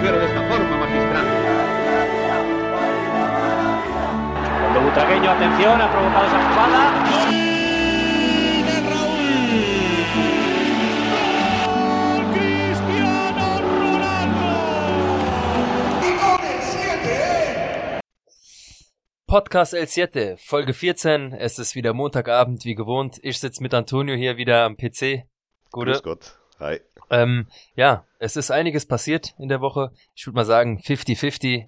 sugiere de esta forma, magistral. Cuando Butragueño, atención, ha provocado esa jugada. Podcast El Siete, Folge 14. Es ist wieder Montagabend, wie gewohnt. Ich sitze mit Antonio hier wieder am PC. Gute. Grüß Gott. Hi. Ähm, ja, es ist einiges passiert in der Woche. Ich würde mal sagen 50-50.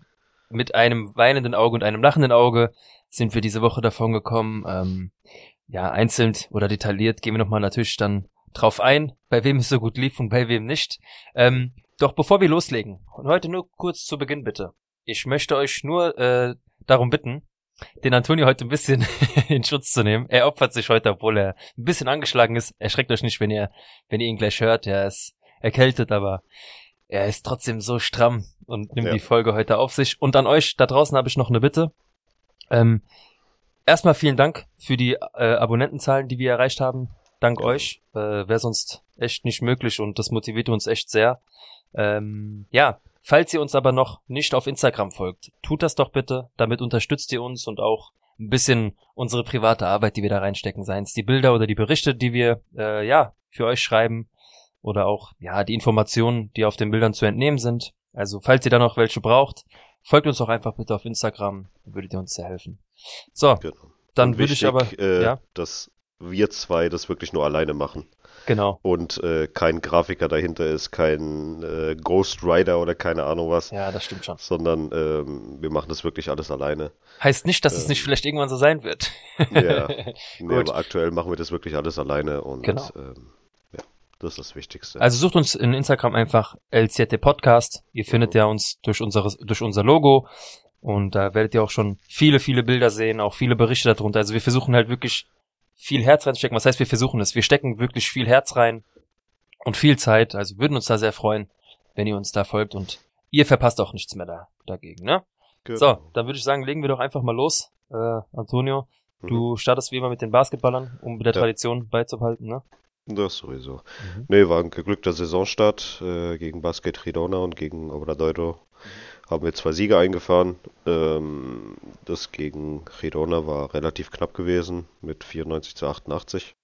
Mit einem weinenden Auge und einem lachenden Auge sind wir diese Woche davon gekommen. Ähm, ja, einzeln oder detailliert gehen wir nochmal natürlich dann drauf ein, bei wem es so gut lief und bei wem nicht. Ähm, doch bevor wir loslegen, und heute nur kurz zu Beginn bitte. Ich möchte euch nur äh, darum bitten, den Antonio heute ein bisschen in Schutz zu nehmen. Er opfert sich heute, obwohl er ein bisschen angeschlagen ist. Erschreckt euch nicht, wenn ihr, wenn ihr ihn gleich hört. Er ist erkältet, aber er ist trotzdem so stramm und nimmt Ja. die Folge heute auf sich. Und an euch da draußen habe ich noch eine Bitte. Ähm, erstmal vielen Dank für die äh, Abonnentenzahlen, die wir erreicht haben. Dank Ja. euch. Äh, Wäre sonst echt nicht möglich und das motiviert uns echt sehr. Ähm, ja, falls ihr uns aber noch nicht auf Instagram folgt, tut das doch bitte. Damit unterstützt ihr uns und auch ein bisschen unsere private Arbeit, die wir da reinstecken, seien es die Bilder oder die Berichte, die wir äh, ja für euch schreiben oder auch ja die Informationen, die auf den Bildern zu entnehmen sind. Also falls ihr da noch welche braucht, folgt uns doch einfach bitte auf Instagram, würdet ihr uns sehr helfen. So, Genau. dann würde ich aber äh, ja dass wir zwei das wirklich nur alleine machen genau und äh, kein Grafiker dahinter ist, kein äh, Ghost Rider oder keine Ahnung was, ja das stimmt schon. sondern ähm, wir machen das wirklich alles alleine. Heißt nicht, dass es Ähm, nicht vielleicht irgendwann so sein wird. Ja, nee, aber aktuell machen wir das wirklich alles alleine und Genau. ähm, ja, das ist das Wichtigste. Also sucht uns in Instagram einfach LCT Podcast. Ihr findet ja uns durch, unsere, durch unser Logo. Und da werdet ihr auch schon viele, viele Bilder sehen, auch viele Berichte darunter. Also wir versuchen halt wirklich viel Herz reinzustecken. Was heißt, wir versuchen es? Wir stecken wirklich viel Herz rein und viel Zeit. Also würden uns da sehr freuen, wenn ihr uns da folgt und ihr verpasst auch nichts mehr da, dagegen, ne? Genau. So, dann würde ich sagen, legen wir doch einfach mal los. Äh, Antonio, Mhm. du startest wie immer mit den Basketballern, um der Ja. Tradition beizubehalten, ne? Das sowieso. Mhm. Nee, war ein geglückter Saisonstart äh, gegen Basket Girona und gegen Obradoiro. Haben wir zwei Siege eingefahren. Ähm, das gegen Girona war relativ knapp gewesen mit 94 zu 88.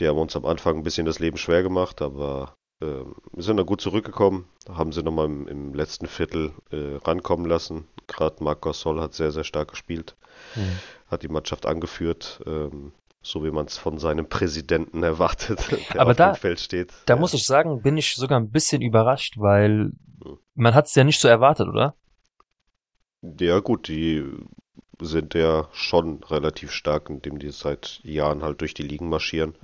Die haben uns am Anfang ein bisschen das Leben schwer gemacht, aber ähm, wir sind da gut zurückgekommen. Haben sie nochmal im, im letzten Viertel äh, rankommen lassen. Gerade Marc Gasol hat sehr, sehr stark gespielt Mhm. hat die Mannschaft angeführt, ähm, so wie man es von seinem Präsidenten erwartet, der Aber auf da- dem Feld steht. Da Ja. muss ich sagen, bin ich sogar ein bisschen überrascht, weil man hat es ja nicht so erwartet, oder? Ja, gut, die sind ja schon relativ stark, indem die seit Jahren halt durch die Ligen marschieren.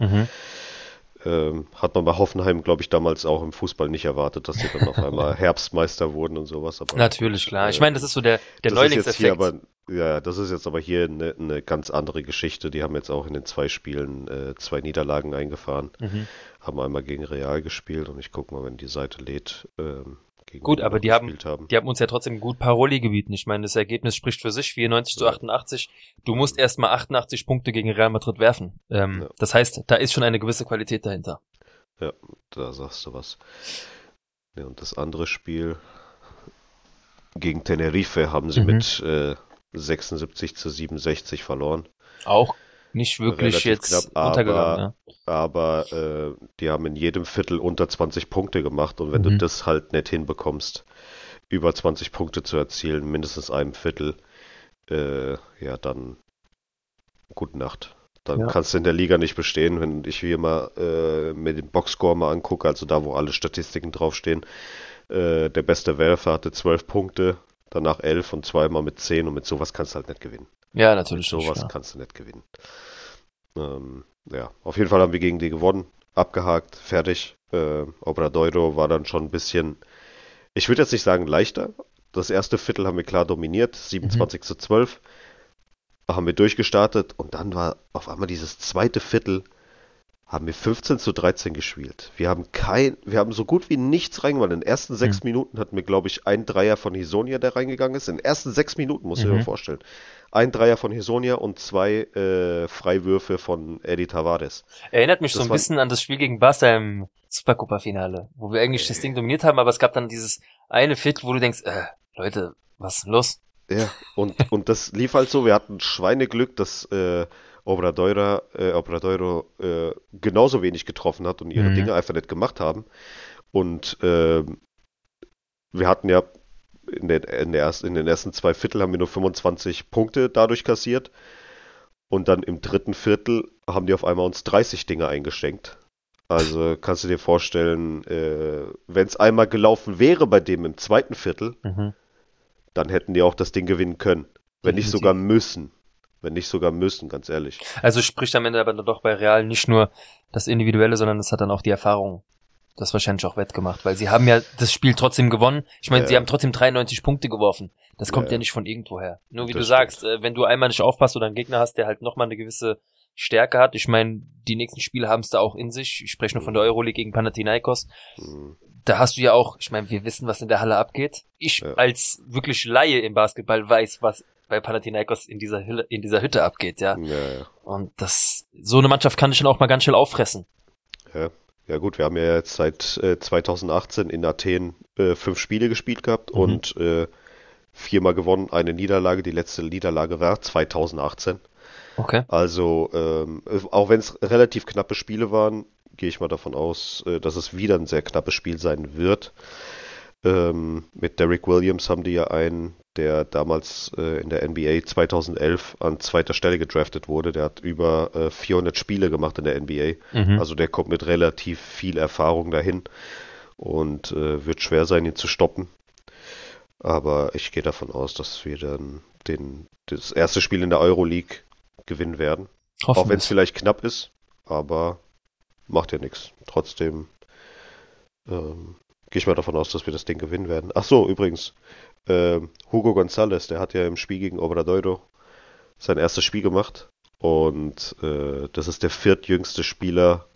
Ähm, hat man bei Hoffenheim, glaube ich, damals auch im Fußball nicht erwartet, dass sie dann auf einmal Herbstmeister wurden und sowas. Aber Natürlich, klar. Ich äh, meine, das ist so der, der Neulingseffekt. aber, ja, das ist jetzt aber hier eine, eine ganz andere Geschichte. Die haben jetzt auch in den zwei Spielen äh, zwei Niederlagen eingefahren. Mhm. Haben einmal gegen Real gespielt und ich gucke mal, wenn die Seite lädt. Ähm, gegen Gut, aber die haben- haben. Die haben uns ja trotzdem gut Paroli gebieten. Ich meine, das Ergebnis spricht für sich, 94 zu Ja. 88. Du musst erstmal 88 Punkte gegen Real Madrid werfen. Ähm, Ja. Das heißt, da ist schon eine gewisse Qualität dahinter. Da sagst du was. Ja, und das andere Spiel gegen Tenerife haben sie Mhm. mit äh, 76 zu 67 verloren. Auch nicht wirklich Relativ jetzt knapp, aber- untergegangen. ne? Aber äh, die haben in jedem Viertel unter 20 Punkte gemacht und wenn du Mhm. das halt nicht hinbekommst, über 20 Punkte zu erzielen, mindestens einem Viertel, äh, ja, dann gute Nacht. Dann Ja. kannst du in der Liga nicht bestehen, wenn ich hier mal äh, mir den Boxscore mal angucke, also da, wo alle Statistiken draufstehen. Äh, der beste Werfer hatte 12 Punkte, danach 11 und zweimal mit 10 und mit sowas kannst du halt nicht gewinnen. Ja, natürlich. nicht, sowas ja. kannst du nicht gewinnen. Ähm, ja, auf jeden Fall haben wir gegen die gewonnen, abgehakt, fertig. Äh, Obradoiro war dann schon ein bisschen, ich würde jetzt nicht sagen leichter. Das erste Viertel haben wir klar dominiert, 27 zu 12. Haben wir durchgestartet und dann war auf einmal dieses zweite Viertel, haben wir 15 zu 13 gespielt. Wir haben kein, wir haben so gut wie nichts reingemacht. In den ersten sechs Mhm. Minuten hatten wir, glaube ich, einen Dreier von Hisonia, der reingegangen ist. In den ersten sechs Minuten, muss ich Mhm. mir vorstellen. Ein Dreier von Hisonia und zwei äh, Freiwürfe von Eddie Tavares. Erinnert mich Das so ein war- bisschen an das Spiel gegen Barca im Supercopa-Finale, wo wir eigentlich das Ding dominiert haben, aber es gab dann dieses eine Viertel, wo du denkst, äh, Leute, was ist denn los? Ja, und, und das lief halt so. Wir hatten Schweineglück, dass äh, Obradoiro, äh, Obradoiro äh, genauso wenig getroffen hat und ihre Mhm. Dinge einfach nicht gemacht haben. Und ähm, wir hatten ja in, den, in, der ersten, in den ersten zwei Viertel haben wir nur 25 Punkte dadurch kassiert. Und dann im dritten Viertel haben die auf einmal uns 30 Dinge eingeschenkt. Also kannst du dir vorstellen, äh, wenn es einmal gelaufen wäre bei dem im zweiten Viertel, Mhm. Dann hätten die auch das Ding gewinnen können. Wenn nicht sogar müssen. Wenn nicht sogar müssen, ganz ehrlich. Also spricht am Ende aber dann doch bei Real nicht nur das Individuelle, sondern es hat dann auch die Erfahrung das wahrscheinlich auch wettgemacht, weil sie haben ja das Spiel trotzdem gewonnen. Ich meine, Ja. sie haben trotzdem 93 Punkte geworfen. Das kommt Ja. ja, nicht von irgendwoher. Nur wie Das du sagst, äh, wenn du einmal nicht aufpasst oder einen Gegner hast, der halt nochmal eine gewisse Stärke hat. Ich meine, die nächsten Spiele haben es da auch in sich. Ich spreche nur von der Euroleague gegen Panathinaikos. Hm, Da hast du ja auch, ich meine, wir wissen, was in der Halle abgeht. Ich Ja. als wirklich Laie im Basketball weiß, was bei Panathinaikos in dieser Hülle, in dieser Hütte abgeht, ja. Ja, ja. Und das, so eine Mannschaft kann dich dann auch mal ganz schnell auffressen. Ja. ja gut, wir haben ja jetzt seit äh, 2018 in Athen äh, fünf Spiele gespielt gehabt Mhm. und äh, viermal gewonnen, eine Niederlage. Die letzte Niederlage war 2018. Okay. Also ähm, auch wenn es relativ knappe Spiele waren, gehe ich mal davon aus, äh, dass es wieder ein sehr knappes Spiel sein wird. Ähm, mit Derrick Williams haben die ja einen, der damals äh, in der NBA 2011 an zweiter Stelle gedraftet wurde. Der hat über äh, 400 Spiele gemacht in der NBA. Mhm. Also der kommt mit relativ viel Erfahrung dahin und äh, wird schwer sein, ihn zu stoppen. Aber ich gehe davon aus, dass wir dann den, das erste Spiel in der Euroleague gewinnen werden. Hoffen Auch wenn es vielleicht knapp ist, aber macht ja nichts. Trotzdem ähm, gehe ich mal davon aus, dass wir das Ding gewinnen werden. Ach so, übrigens, ähm, Hugo González, der hat ja im Spiel gegen Obradoiro sein erstes Spiel gemacht und äh, das ist der viertjüngste Spieler,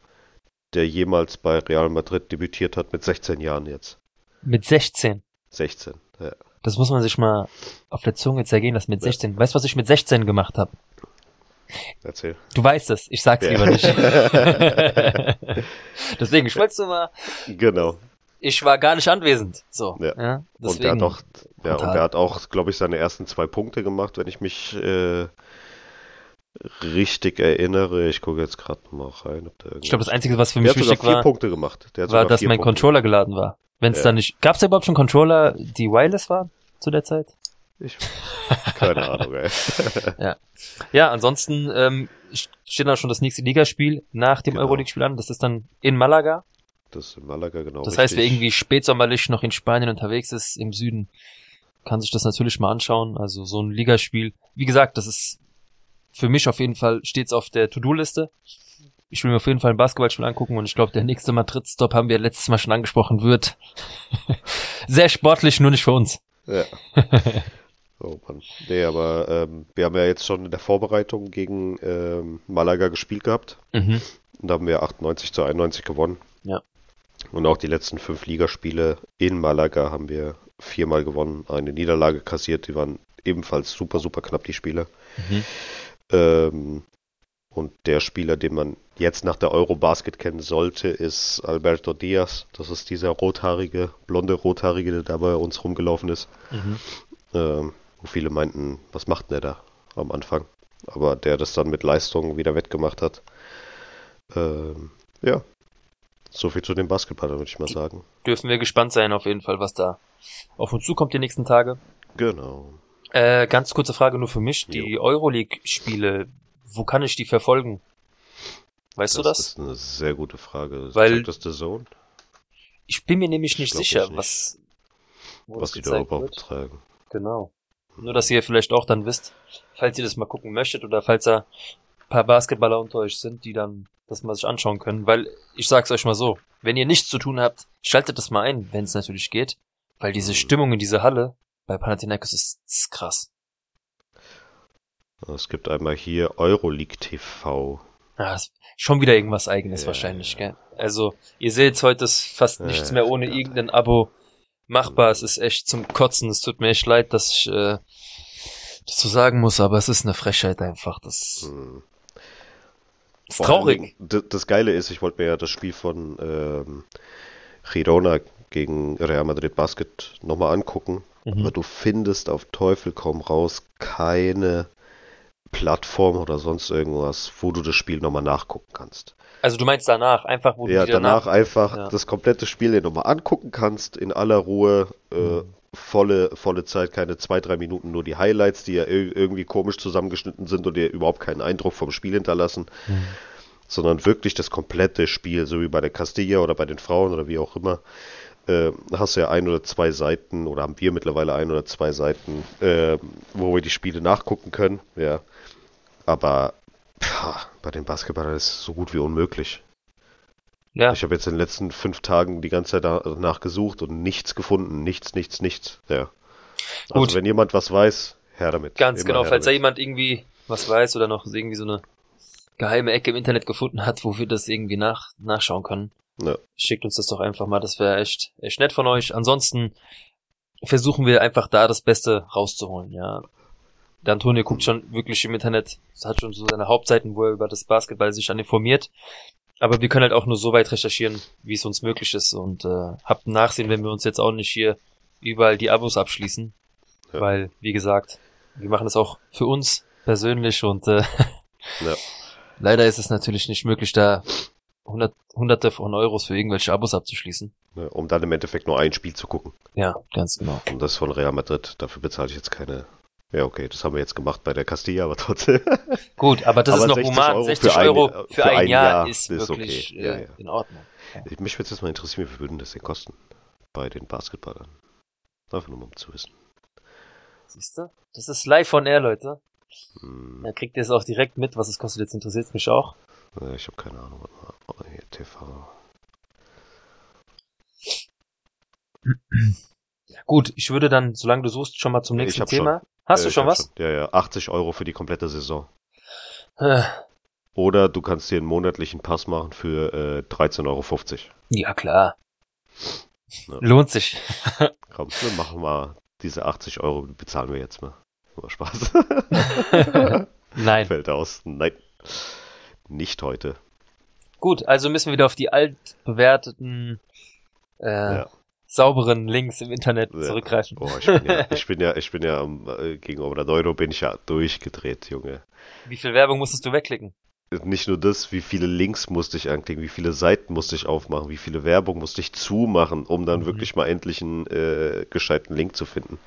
der jemals bei Real Madrid debütiert hat mit 16 Jahren jetzt. Mit 16. 16. Ja. Das muss man sich mal auf der Zunge zergehen lassen mit Ja. 16. Weißt du, was ich mit 16 gemacht habe? Erzähl. Du weißt es, ich sag's Ja. lieber nicht. Deswegen, ich wollte mal, Genau. ich war gar nicht anwesend. So. Ja. Ja, Und der hat auch, ja, und der hat auch, glaube ich, seine ersten zwei Punkte gemacht, wenn ich mich äh, richtig erinnere. Ich gucke jetzt gerade mal rein. Ob der ich glaube, das Einzige, was für mich wichtig vier war, Punkte gemacht. War, dass mein Punkte Controller geladen war. Wenn es Ja. da nicht, gab's da überhaupt schon Controller, die wireless waren zu der Zeit? Ich, keine Ahnung, ey. Ja, ansonsten ähm, steht da schon das nächste Ligaspiel nach dem Genau. Euroleague-Spiel an. Das ist dann in Malaga. Das ist in Malaga, genau. Das heißt, wer richtig. irgendwie spätsommerlich noch in Spanien unterwegs ist, im Süden, kann sich das natürlich mal anschauen. Also so ein Ligaspiel. Wie gesagt, das ist für mich auf jeden Fall stets auf der To-Do-Liste. Ich will mir auf jeden Fall ein Basketballspiel angucken und ich glaube, der nächste Madrid-Stop haben wir letztes Mal schon angesprochen wird. Sehr sportlich, nur nicht für uns. Ja. Oh Mann. Nee, aber ähm, wir haben ja jetzt schon in der Vorbereitung gegen ähm, Malaga gespielt gehabt. Mhm. Und da haben wir 98 zu 91 gewonnen. Ja. Und auch die letzten fünf Ligaspiele in Malaga haben wir viermal gewonnen, eine Niederlage kassiert. Die waren ebenfalls super, super knapp, die Spiele. Mhm. Ähm, und der Spieler, den man jetzt nach der Eurobasket kennen sollte, ist Alberto Diaz. Das ist dieser rothaarige, blonde Rothaarige, der da bei uns rumgelaufen ist. Mhm. Ähm, wo viele meinten, was macht denn der da am Anfang? Aber der das dann mit Leistung wieder wettgemacht hat. Ähm, ja, so viel zu dem Basketball, würde ich mal sagen. Dürfen wir gespannt sein auf jeden Fall, was da auf uns zukommt die nächsten Tage. Genau. Äh, ganz kurze Frage nur für mich. Die Euroleague-Spiele, wo kann ich die verfolgen? Weißt du das? ist eine sehr gute Frage. Weil- das The Zone, Ich bin mir nämlich Ich nicht sicher, das nicht. was, was das die da überhaupt wird. tragen? Genau. Nur, dass ihr vielleicht auch dann wisst, falls ihr das mal gucken möchtet oder falls da ein paar Basketballer unter euch sind, die dann das mal sich anschauen können. Weil, ich sag's euch mal so, wenn ihr nichts zu tun habt, schaltet das mal ein, wenn es natürlich geht. Weil diese Mhm. Stimmung in dieser Halle bei Panathinaikos ist, ist krass. Es gibt einmal hier Euroleague TV. Ist schon wieder irgendwas eigenes Ja, wahrscheinlich, ja. gell? Also, ihr seht, heute ist fast Ja, nichts ja, mehr ohne ja. irgendein Abo machbar. Es ist echt zum Kotzen. Es tut mir echt leid, dass ich äh, das so sagen muss, aber es ist eine Frechheit einfach. Das Hm. ist Vor traurig. Dingen, Das Geile ist, ich wollte mir ja das Spiel von ähm, Girona gegen Real Madrid Basket nochmal angucken. Mhm. Aber du findest auf Teufel komm raus keine Plattform oder sonst irgendwas, wo du das Spiel nochmal nachgucken kannst. Also du meinst danach, einfach wo Ja, du dir danach einfach Ja. das komplette Spiel dir nochmal angucken kannst, in aller Ruhe, äh, Mhm. volle, volle Zeit, keine zwei, drei Minuten, nur die Highlights, die ja ir- irgendwie komisch zusammengeschnitten sind und dir überhaupt keinen Eindruck vom Spiel hinterlassen, Mhm. sondern wirklich das komplette Spiel, so wie bei der Castilla oder bei den Frauen oder wie auch immer. Äh, hast du ja ein oder zwei Seiten oder haben wir mittlerweile ein oder zwei Seiten, äh, wo wir die Spiele nachgucken können, ja. Aber pah, bei den Basketballern ist es so gut wie unmöglich. Ja, Ich habe jetzt in den letzten fünf Tagen die ganze Zeit danach gesucht und nichts gefunden. Nichts, nichts, nichts. Ja. Also Gut. wenn jemand was weiß, her damit. ganz Immer genau. Falls da jemand irgendwie was weiß oder noch irgendwie so eine geheime Ecke im Internet gefunden hat, wo wir das irgendwie nach, nachschauen können, Ja. schickt uns das doch einfach mal. Das wäre echt, echt nett von euch. Ansonsten versuchen wir einfach da das Beste rauszuholen, ja. Der Antonio guckt schon wirklich im Internet, hat schon so seine Hauptseiten, wo er über das Basketball sich dann informiert. Aber wir können halt auch nur so weit recherchieren, wie es uns möglich ist und äh, habt Nachsehen, wenn wir uns jetzt auch nicht hier überall die Abos abschließen. Ja. Weil, wie gesagt, wir machen es auch für uns persönlich und äh, Ja. leider ist es natürlich nicht möglich, da hundert, hunderte von Euros für irgendwelche Abos abzuschließen. Ja, um dann im Endeffekt nur ein Spiel zu gucken. Ja, ganz genau. Und das von Real Madrid. Dafür bezahle ich jetzt keine. Ja, okay, das haben wir jetzt gemacht bei der Castilla, aber trotzdem. Gut, aber das Aber ist noch 60 human. Euro 60 für ein- Euro für, ein, Jahr, Jahr ist, ist wirklich okay. Ja, äh, ja. in Ordnung. Ich, mich würde jetzt mal interessieren, wie viel würden das denn kosten? Bei den Basketballern. Einfach nur mal um zu wissen. Siehst du? Das ist live on air, Leute. Hm, Da kriegt ihr es auch direkt mit, was es kostet. Jetzt interessiert es mich auch. ich habe keine Ahnung. Warte mal. Oh, hier, TV. Gut, ich würde dann, solange du suchst, schon mal zum nächsten Thema. Hast Äh, du ich schon was? Ja, ja. 80 Euro für die komplette Saison. Äh, Oder du kannst dir einen monatlichen Pass machen für äh, 13,50 Euro. Ja, klar. Ja. Lohnt sich. Komm, wir machen mal diese 80 Euro, bezahlen wir jetzt mal. Mal Spaß. Nein. Fällt aus. Nein. Nicht heute. Gut, also müssen wir wieder auf die altbewerteten, äh, Ja. Sauberen Links im Internet Ja. zurückgreifen. Oh, ich bin ja, ich bin ja, ich bin ja am, äh, gegen Obradoiro bin ich ja durchgedreht, Junge. Wie viel Werbung musstest du wegklicken? Nicht nur das, wie viele Links musste ich anklicken, wie viele Seiten musste ich aufmachen, wie viele Werbung musste ich zumachen, um dann Mhm. wirklich mal endlich einen äh, gescheiten Link zu finden.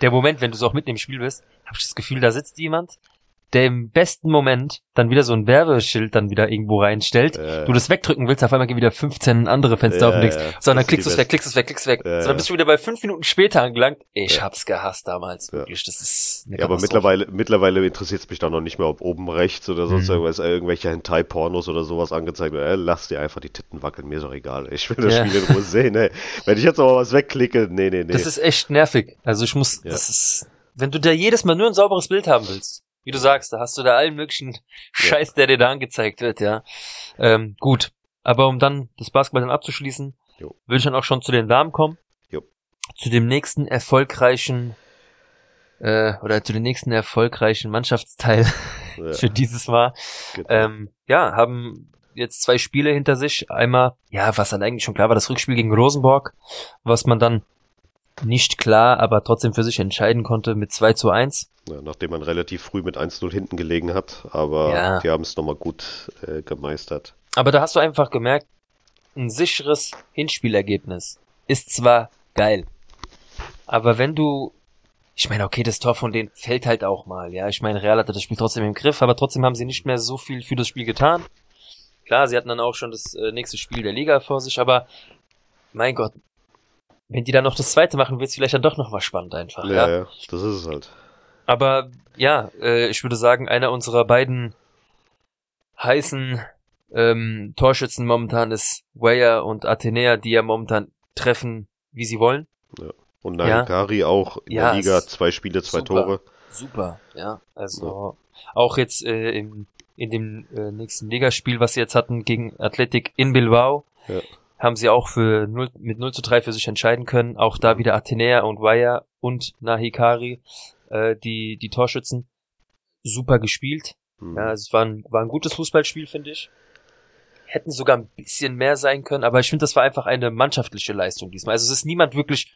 Der Moment, wenn du so auch mitten im Spiel bist, habe ich das Gefühl, da sitzt jemand, der im besten Moment dann wieder so ein Werbeschild dann wieder irgendwo reinstellt. Äh, Du das wegdrücken willst, auf einmal gehen wieder 15 andere Fenster Ja, auf und denkst, ja, dann klickst du es weg, klickst du es weg, klickst es weg. Ja, so, dann bist du wieder bei fünf Minuten später angelangt. Ich Ja. hab's gehasst damals, Ja. wirklich. Das ist eine Ja, aber mittlerweile, mittlerweile interessiert es mich dann noch nicht mehr, ob oben rechts oder sonst Mhm. irgendwas, äh, irgendwelche Hentai-Pornos oder sowas angezeigt wird. Äh, lass dir einfach die Titten wackeln, mir ist doch egal. Ich will das Ja. Spiel in Ruhe sehen. Ey. Wenn ich jetzt aber was wegklicke, nee, nee, nee. Das ist echt nervig. Also ich muss, Ja. das ist, wenn du da jedes Mal nur ein sauberes Bild haben willst, wie du sagst, da hast du da allen möglichen Scheiß, der dir da angezeigt wird, ja. Ähm, gut. Aber um dann das Basketball dann abzuschließen, Jo. würde ich dann auch schon zu den Damen kommen. Jo. Zu dem nächsten erfolgreichen, äh, oder zu dem nächsten erfolgreichen Mannschaftsteil ja, für dieses Mal. genau. Ähm, ja, haben jetzt zwei Spiele hinter sich. Einmal, ja, was dann eigentlich schon klar war, das Rückspiel gegen Rosenborg, was man dann nicht klar, aber trotzdem für sich entscheiden konnte mit 2 zu 1. ja, nachdem man relativ früh mit 1-0 hinten gelegen hat, aber Ja. die haben es nochmal gut äh, gemeistert. Aber da hast du einfach gemerkt, ein sicheres Hinspielergebnis ist zwar geil, aber wenn du, ich meine, okay, das Tor von denen fällt halt auch mal, ja. Ich meine, Real hatte das Spiel trotzdem im Griff, aber trotzdem haben sie nicht mehr so viel für das Spiel getan. Klar, sie hatten dann auch schon das äh, nächste Spiel der Liga vor sich, aber mein Gott, wenn die dann noch das zweite machen, wird es vielleicht dann doch noch mal spannend einfach, Ja, ja. ja, das ist es halt. Aber ja, äh, ich würde sagen, einer unserer beiden heißen ähm, Torschützen momentan ist Weyer und Athenea, die ja momentan treffen, wie sie wollen. Und Ja. Nahikari auch in Ja, der Liga, zwei Spiele, zwei super. Tore. Super, ja. Also auch jetzt äh, im in dem äh, nächsten Ligaspiel, was sie jetzt hatten gegen Athletic in Bilbao. Ja. Haben sie auch für 0, mit 0 zu 3 für sich entscheiden können. Auch da wieder Athenea und Waya und Nahikari, äh, die, die Torschützen. Super gespielt. Hm. Ja, es war ein, war ein gutes Fußballspiel, finde ich. Hätten sogar ein bisschen mehr sein können, aber ich finde, das war einfach eine mannschaftliche Leistung diesmal. Also es ist niemand wirklich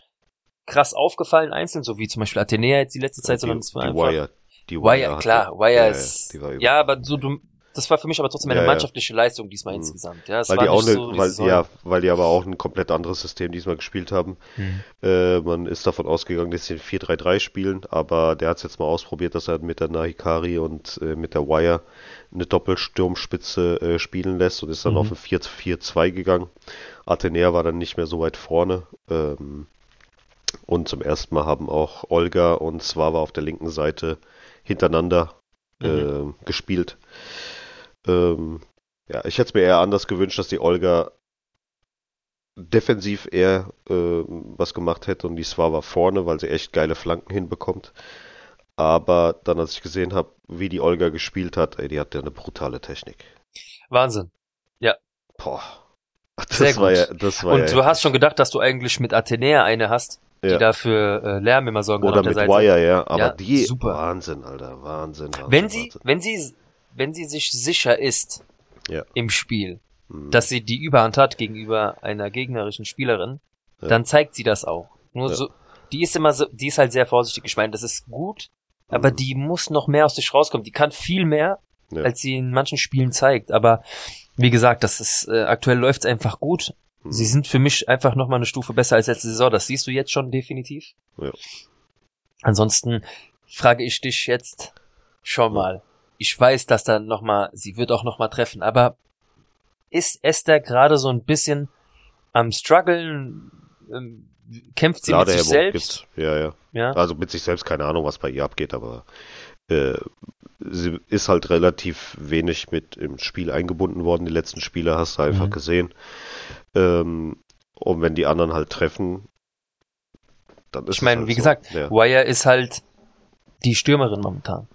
krass aufgefallen einzeln, so wie zum Beispiel Athenea jetzt die letzte Zeit, sondern es war die einfach. Wire, die Wire, hatte- klar, Wire ist. Ja, aber so du, das war für mich aber trotzdem eine Ja, ja. mannschaftliche Leistung diesmal Mhm. insgesamt. Ja, weil war die auch ne, so, weil, ja, weil die aber auch ein komplett anderes System diesmal gespielt haben. Mhm. Äh, man ist davon ausgegangen, dass sie ein 4-3-3 spielen, aber der hat es jetzt mal ausprobiert, dass er mit der Nahikari und äh, mit der Wire eine Doppelsturmspitze äh, spielen lässt und ist dann Mhm. auf ein 4-4-2 gegangen. Athenea war dann nicht mehr so weit vorne. Ähm, und zum ersten Mal haben auch Olga und Swava auf der linken Seite hintereinander Mhm. äh, gespielt. Ähm, ja, ich hätte es mir eher anders gewünscht, dass die Olga defensiv eher äh, was gemacht hätte und die Swava vorne, weil sie echt geile Flanken hinbekommt. Aber dann, als ich gesehen habe, wie die Olga gespielt hat, ey, die hat ja eine brutale Technik. Wahnsinn. Boah. Das Sehr war gut. ja, das war Und ja du hast schon gedacht, dass du eigentlich mit Athenea eine hast, die Ja. da für äh, Lärm immer sorgen kann Oder mit Seite. Wire, ja. Aber Ja, die, super. Wahnsinn, Alter, Wahnsinn, Wahnsinn. Wenn sie, Wahnsinn. wenn sie, wenn sie sich sicher ist Ja. im Spiel, Mhm. dass sie die Überhand hat gegenüber einer gegnerischen Spielerin, Ja. dann zeigt sie das auch. Nur Ja. so, die ist immer so, die ist halt sehr vorsichtig. Ich meine, das ist gut, aber Mhm. die muss noch mehr aus sich rauskommen. Die kann viel mehr, als sie in manchen Spielen zeigt. Aber wie gesagt, das ist äh, aktuell läuft's einfach gut. Mhm. Sie sind für mich einfach noch mal eine Stufe besser als letzte Saison. Das siehst du jetzt schon definitiv. Ja. Ansonsten frage ich dich jetzt schon mal. Ich weiß, dass da noch mal, sie wird auch noch mal treffen, aber ist Esther gerade so ein bisschen am struggeln? Ähm, kämpft sie mit sich selbst? Ja, ja. Ja. Also mit sich selbst keine Ahnung, was bei ihr abgeht, aber äh, sie ist halt relativ wenig mit im Spiel eingebunden worden. Die letzten Spiele hast du einfach Mhm. gesehen. Ähm, und wenn die anderen halt treffen, dann ist Ich meine, halt wie so. gesagt, ja. Wire ist halt die Stürmerin momentan.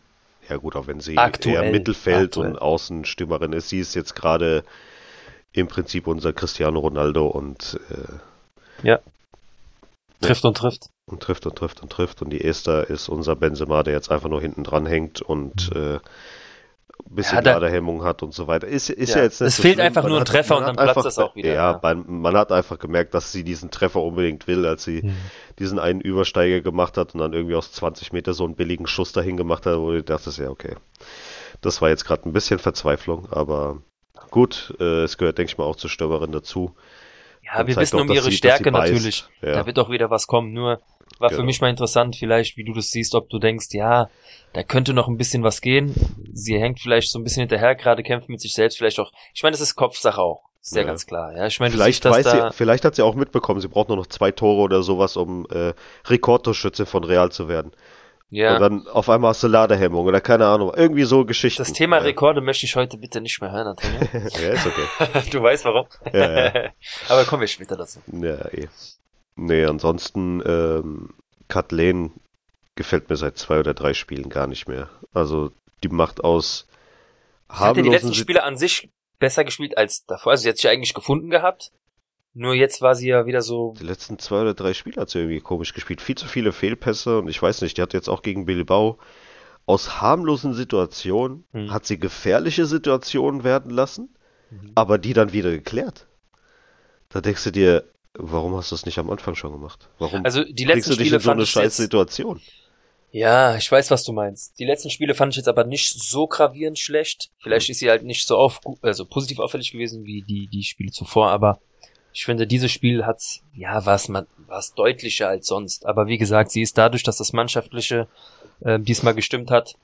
Ja gut, auch wenn sie Aktuell. eher Mittelfeld Aktuell. und Außenstürmerin ist, sie ist jetzt gerade im Prinzip unser Cristiano Ronaldo und äh, Trifft und trifft. und trifft und trifft und trifft. Und die Esther ist unser Benzema, der jetzt einfach nur hinten dran hängt und äh, ein bisschen Ja, Ladehemmung hat und so weiter. Ist, ist ja, Ja, jetzt nicht es so fehlt schlimm. einfach Man nur ein Treffer und dann platzt einfach, das auch wieder, Ja, ja. Man, man hat einfach gemerkt, dass sie diesen Treffer unbedingt will, als sie diesen einen Übersteiger gemacht hat und dann irgendwie aus 20 Meter so einen billigen Schuss dahin gemacht hat, wo du dachtest, ja, okay. Das war jetzt gerade ein bisschen Verzweiflung, aber gut, äh, es gehört, denke ich mal, auch zur Stürmerin dazu. Ja, Und wir wissen auch, um ihre sie- Stärke natürlich. Ja. Da wird auch wieder was kommen. Nur war für Genau. mich mal interessant, vielleicht, wie du das siehst, ob du denkst, ja, da könnte noch ein bisschen was gehen. Sie hängt vielleicht so ein bisschen hinterher, gerade kämpft mit sich selbst, vielleicht auch. Ich meine, das ist Kopfsache auch. Ist ja, ganz klar. Ja, ich meine, Vielleicht, weiß sie, vielleicht hat sie auch mitbekommen, sie braucht nur noch zwei Tore oder sowas, um äh, Rekordtorschütze von Real zu werden. Und ja. dann auf einmal hast du Ladehemmung oder keine Ahnung, irgendwie so Geschichten. Das Thema ja. Rekorde möchte ich heute bitte nicht mehr hören, Antonio. ja, ist okay. du weißt warum. Ja, ja. Aber kommen wir später dazu. Ja, eh. Nee, ansonsten, ähm, Kathleen gefällt mir seit zwei oder drei Spielen gar nicht mehr. Also, die macht aus Ich hatte die harmlosen letzten Spiele an sich besser gespielt als davor. Also sie hat sich ja eigentlich gefunden gehabt. Nur jetzt war sie ja wieder so. Die letzten zwei oder drei Spiele hat sie irgendwie komisch gespielt. Viel zu viele Fehlpässe und ich weiß nicht, die hat jetzt auch gegen Bilbao aus harmlosen Situationen, Hm. hat sie gefährliche Situationen werden lassen, Mhm. aber die dann wieder geklärt. Da denkst du dir, warum hast du es nicht am Anfang schon gemacht? Warum Also die letzten du dich Spiele in so eine scheiß Situation? Ja, ich weiß, was du meinst. Die letzten Spiele fand ich jetzt aber nicht so gravierend schlecht. Vielleicht ist sie halt nicht so auf, also positiv auffällig gewesen wie die, die Spiele zuvor, aber ich finde, dieses Spiel hat's, ja, war es man, war es deutlicher als sonst. Aber wie gesagt, sie ist dadurch, dass das Mannschaftliche äh, diesmal gestimmt hat,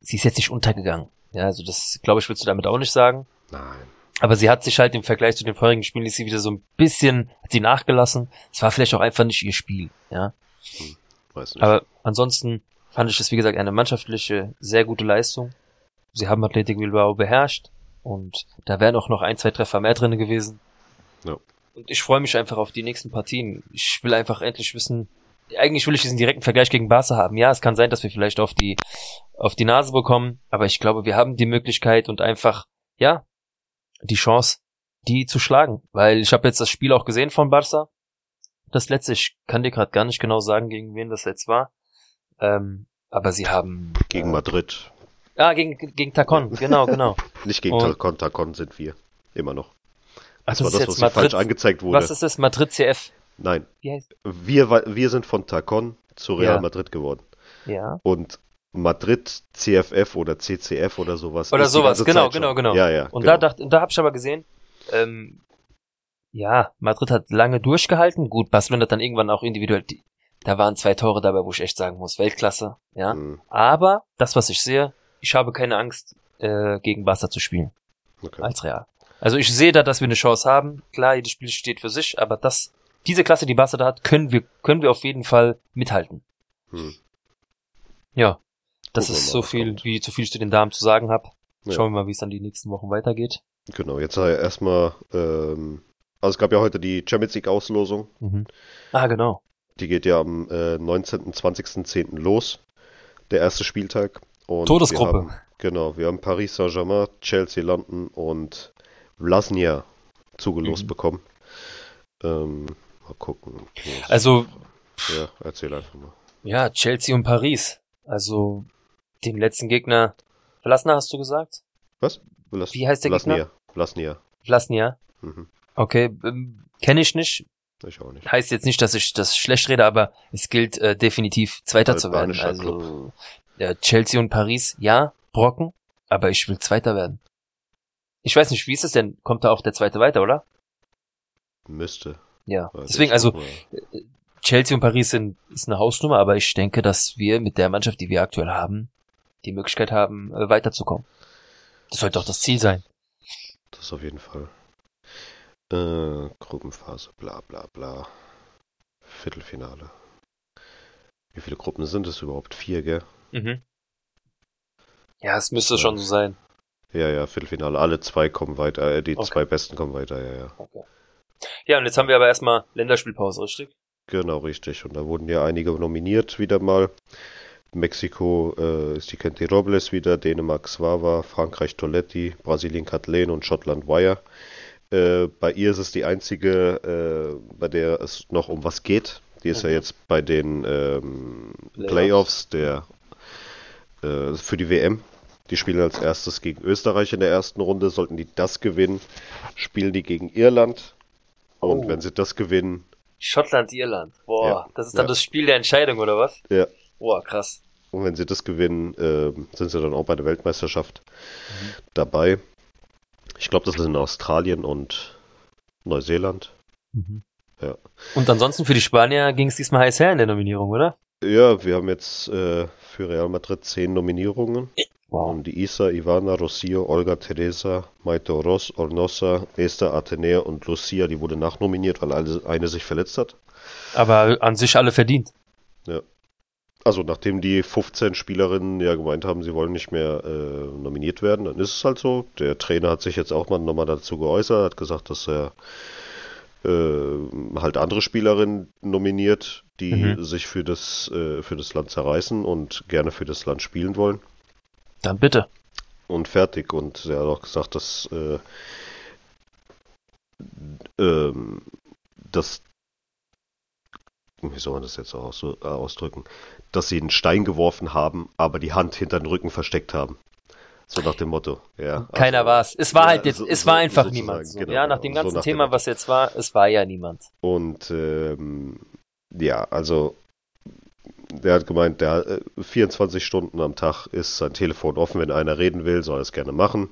sie ist jetzt nicht untergegangen. Ja, also das, glaube ich, würdest du damit auch nicht sagen. Nein. Aber sie hat sich halt im Vergleich zu den vorherigen Spielen ist sie wieder so ein bisschen, hat sie nachgelassen. Es war vielleicht auch einfach nicht ihr Spiel, ja. Weiß nicht. Aber ansonsten fand ich es, wie gesagt, eine mannschaftliche, sehr gute Leistung. Sie haben Athletic Bilbao beherrscht und da wären auch noch ein, zwei Treffer mehr drin gewesen. Ja. Und ich freue mich einfach auf die nächsten Partien. Ich will einfach endlich wissen, eigentlich will ich diesen direkten Vergleich gegen Barca haben. Ja, es kann sein, dass wir vielleicht auf die, auf die Nase bekommen, aber ich glaube, wir haben die Möglichkeit und einfach, ja, die Chance, die zu schlagen. Weil ich habe jetzt das Spiel auch gesehen von Barca. Das letzte, ich kann dir gerade gar nicht genau sagen, gegen wen das jetzt war. Ähm, aber sie haben. Gegen äh, Madrid. Ah, gegen, gegen Tacon, genau, genau. Nicht gegen Und- Tacon, Tacon sind wir. Immer noch. Ach, Das war das, was hier falsch angezeigt wurde. Was ist das? Madrid CF. Nein, Wie heißt? wir, wir sind von Tacon zu Real Ja. Madrid geworden. Ja. Und Madrid CFF oder CCF oder sowas. Oder sowas, genau, Zeit schon. genau, genau. Ja, ja. Und genau. da dachte, da habe ich aber gesehen, ähm, ja, Madrid hat lange durchgehalten. Gut, Barcelona hat dann irgendwann auch individuell, die, da waren zwei Tore dabei, wo ich echt sagen muss, Weltklasse, ja. Hm, Aber das, was ich sehe, ich habe keine Angst, äh, gegen Barca zu spielen okay. als Real. Also ich sehe da, dass wir eine Chance haben. Klar, jedes Spiel steht für sich, aber das, diese Klasse, die Barca da hat, können wir, können wir auf jeden Fall mithalten. Hm. Ja, das Gucken ist so viel, kommt. wie zu viel ich zu den Damen zu sagen habe. Ja. Schauen wir mal, wie es dann die nächsten Wochen weitergeht. Genau, jetzt sei erstmal, ähm, also es gab ja heute die Champions League Auslosung. Mhm. Ah, genau. Die geht ja am äh, 19., 20.10. los. Der erste Spieltag. Und Todesgruppe. Wir haben, genau, wir haben Paris Saint-Germain, Chelsea London und Vlasnia zugelost Mhm. bekommen. Ähm, mal gucken. Also, Ja, erzähl einfach mal. ja, Chelsea und Paris. Also, den letzten Gegner. Vlasna hast du gesagt? Was? Vlas Wie heißt der Vlasnia. Gegner? Vlasnia. Vlasnia. Mhm. Okay, ähm, kenne ich nicht. Ich auch nicht. Heißt jetzt nicht, dass ich das schlecht rede, aber es gilt äh, definitiv Zweiter zu werden. Also, ja, Chelsea und Paris, ja, Brocken, aber ich will Zweiter werden. Ich weiß nicht, wie ist es denn? Kommt da auch der Zweite weiter, oder? Müsste. Ja. Weiß Deswegen, also, nicht, Chelsea und Paris sind, ist eine Hausnummer, aber ich denke, dass wir mit der Mannschaft, die wir aktuell haben, die Möglichkeit haben, äh, weiterzukommen. Das sollte doch das Ziel sein. Das auf jeden Fall. Äh, Gruppenphase, bla bla bla. Viertelfinale. Wie viele Gruppen sind es überhaupt? Vier, gell? Mhm. Ja, es müsste Ja. schon so sein. Ja, ja, Viertelfinale. Alle zwei kommen weiter. Äh, die Okay. zwei Besten kommen weiter, ja, ja. Okay. Ja, und jetzt haben wir aber erstmal Länderspielpause, richtig? Genau, richtig. Und da wurden ja einige nominiert wieder mal. Mexiko äh, ist die Kenti Robles wieder, Dänemark Svava, Frankreich Toletti, Brasilien Kathleen und Schottland Wire. Äh, bei ihr ist es die einzige, äh, bei der es noch um was geht. Die ist ja Mhm. jetzt bei den ähm, Playoffs. Playoffs der äh, für die WM. Die spielen als erstes gegen Österreich in der ersten Runde. Sollten die das gewinnen, spielen die gegen Irland. Und Oh. wenn sie das gewinnen, Schottland, Irland. Boah, Ja, das ist dann ja. das Spiel der Entscheidung, oder was? ja, Boah, krass. Und wenn sie das gewinnen, ähm, sind sie dann auch bei der Weltmeisterschaft Mhm. dabei. Ich glaube, das ist in Australien und Neuseeland. Ja. Und ansonsten für die Spanier ging es diesmal heiß her in der Nominierung, oder? Ja, wir haben jetzt äh, für Real Madrid zehn Nominierungen. Wow. Und die Isa, Ivana, Rocio, Olga, Teresa, Maite Oroz, Ornosa, Esther, Athenea und Lucia, die wurde nachnominiert, weil eine sich verletzt hat. Aber an sich alle verdient. Also nachdem die 15 Spielerinnen ja gemeint haben, sie wollen nicht mehr äh, nominiert werden, dann ist es halt so. Der Trainer hat sich jetzt auch mal nochmal dazu geäußert, hat gesagt, dass er äh, halt andere Spielerinnen nominiert, die Mhm. sich für das, äh, für das Land zerreißen und gerne für das Land spielen wollen. Dann bitte. Und fertig. Und er hat auch gesagt, dass äh, ähm, dass wie soll man das jetzt aus, äh, ausdrücken, dass sie einen Stein geworfen haben, aber die Hand hinter den Rücken versteckt haben. So nach dem Motto. Ja, Keiner also, war's. Es war ja, halt jetzt, so- es war einfach niemand. So. genau, ja, nach dem so ganzen nach dem Thema, Motto. was jetzt war, es war ja niemand. Und ähm, ja, also der hat gemeint, der äh, 24 Stunden am Tag ist sein Telefon offen, wenn einer reden will, soll er es gerne machen.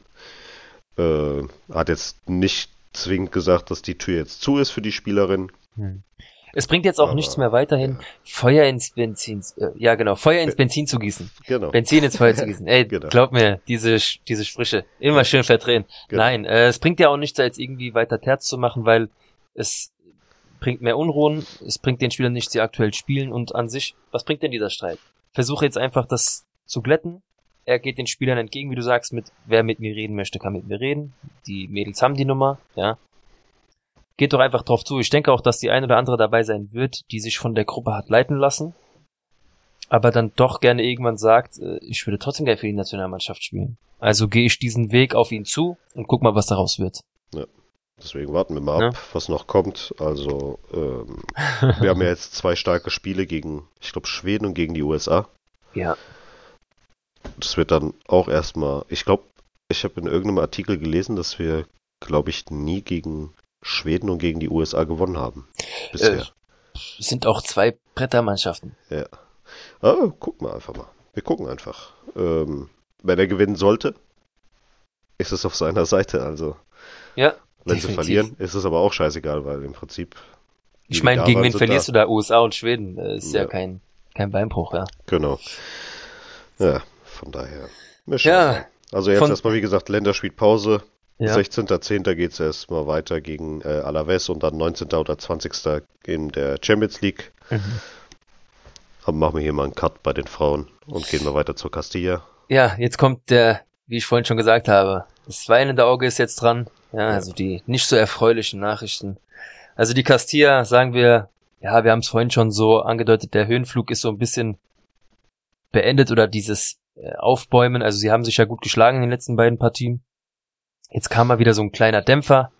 Äh, hat jetzt nicht zwingend gesagt, dass die Tür jetzt zu ist für die Spielerin. Hm. Es bringt jetzt auch Aber, nichts mehr weiterhin, Feuer ins Benzin, äh, ja genau, Feuer ins Benzin zu gießen. Genau. Benzin ins Feuer zu gießen. Ey, Genau. glaub mir, diese, diese Sprüche, immer schön verdrehen. Genau. Nein, äh, es bringt ja auch nichts, da jetzt irgendwie weiter Terz zu machen, weil es bringt mehr Unruhen, es bringt den Spielern nichts, die aktuell spielen und an sich, was bringt denn dieser Streit? Versuche jetzt einfach das zu glätten. Er geht den Spielern entgegen, wie du sagst, mit wer mit mir reden möchte, kann mit mir reden. Die Mädels haben die Nummer, ja. Geht doch einfach drauf zu. Ich denke auch, dass die ein oder andere dabei sein wird, die sich von der Gruppe hat leiten lassen, aber dann doch gerne irgendwann sagt, äh, ich würde trotzdem gerne für die Nationalmannschaft spielen. Also gehe ich diesen Weg auf ihn zu und guck mal, was daraus wird. Deswegen warten wir mal Ja. ab, was noch kommt. Also, ähm, wir haben ja jetzt zwei starke Spiele gegen, ich glaube, Schweden und gegen die USA. Ja. Das wird dann auch erstmal, ich glaube, ich habe in irgendeinem Artikel gelesen, dass wir, glaube ich, nie gegen Schweden und gegen die USA gewonnen haben. Bisher. Äh, sind auch zwei Brettermannschaften. Ah, gucken wir einfach mal. Wir gucken einfach. Ähm, wenn er gewinnen sollte, ist es auf seiner Seite. Also, Ja. wenn sie definitiv. verlieren, ist es aber auch scheißegal, weil im Prinzip. Ich meine, gegen wen verlierst da. du da? USA und Schweden. Äh, Ist ja, Ja. kein, kein Beinbruch, ja. Genau. Ja, von daher. Ja. Also jetzt erstmal, wie gesagt, Länderspielpause. Ja. 16.10. geht es erstmal weiter gegen äh, Alaves und dann 19. oder 20. in der Champions League. Mhm. Dann machen wir hier mal einen Cut bei den Frauen und gehen wir weiter zur Castilla. Ja, jetzt kommt der, wie ich vorhin schon gesagt habe, das weinende Auge ist jetzt dran. Ja, also die nicht so erfreulichen Nachrichten. Also die Castilla, sagen wir, ja, wir haben es vorhin schon so angedeutet, der Höhenflug ist so ein bisschen beendet oder dieses äh, Aufbäumen. Also sie haben sich ja gut geschlagen in den letzten beiden Partien. Jetzt kam mal wieder so ein kleiner Dämpfer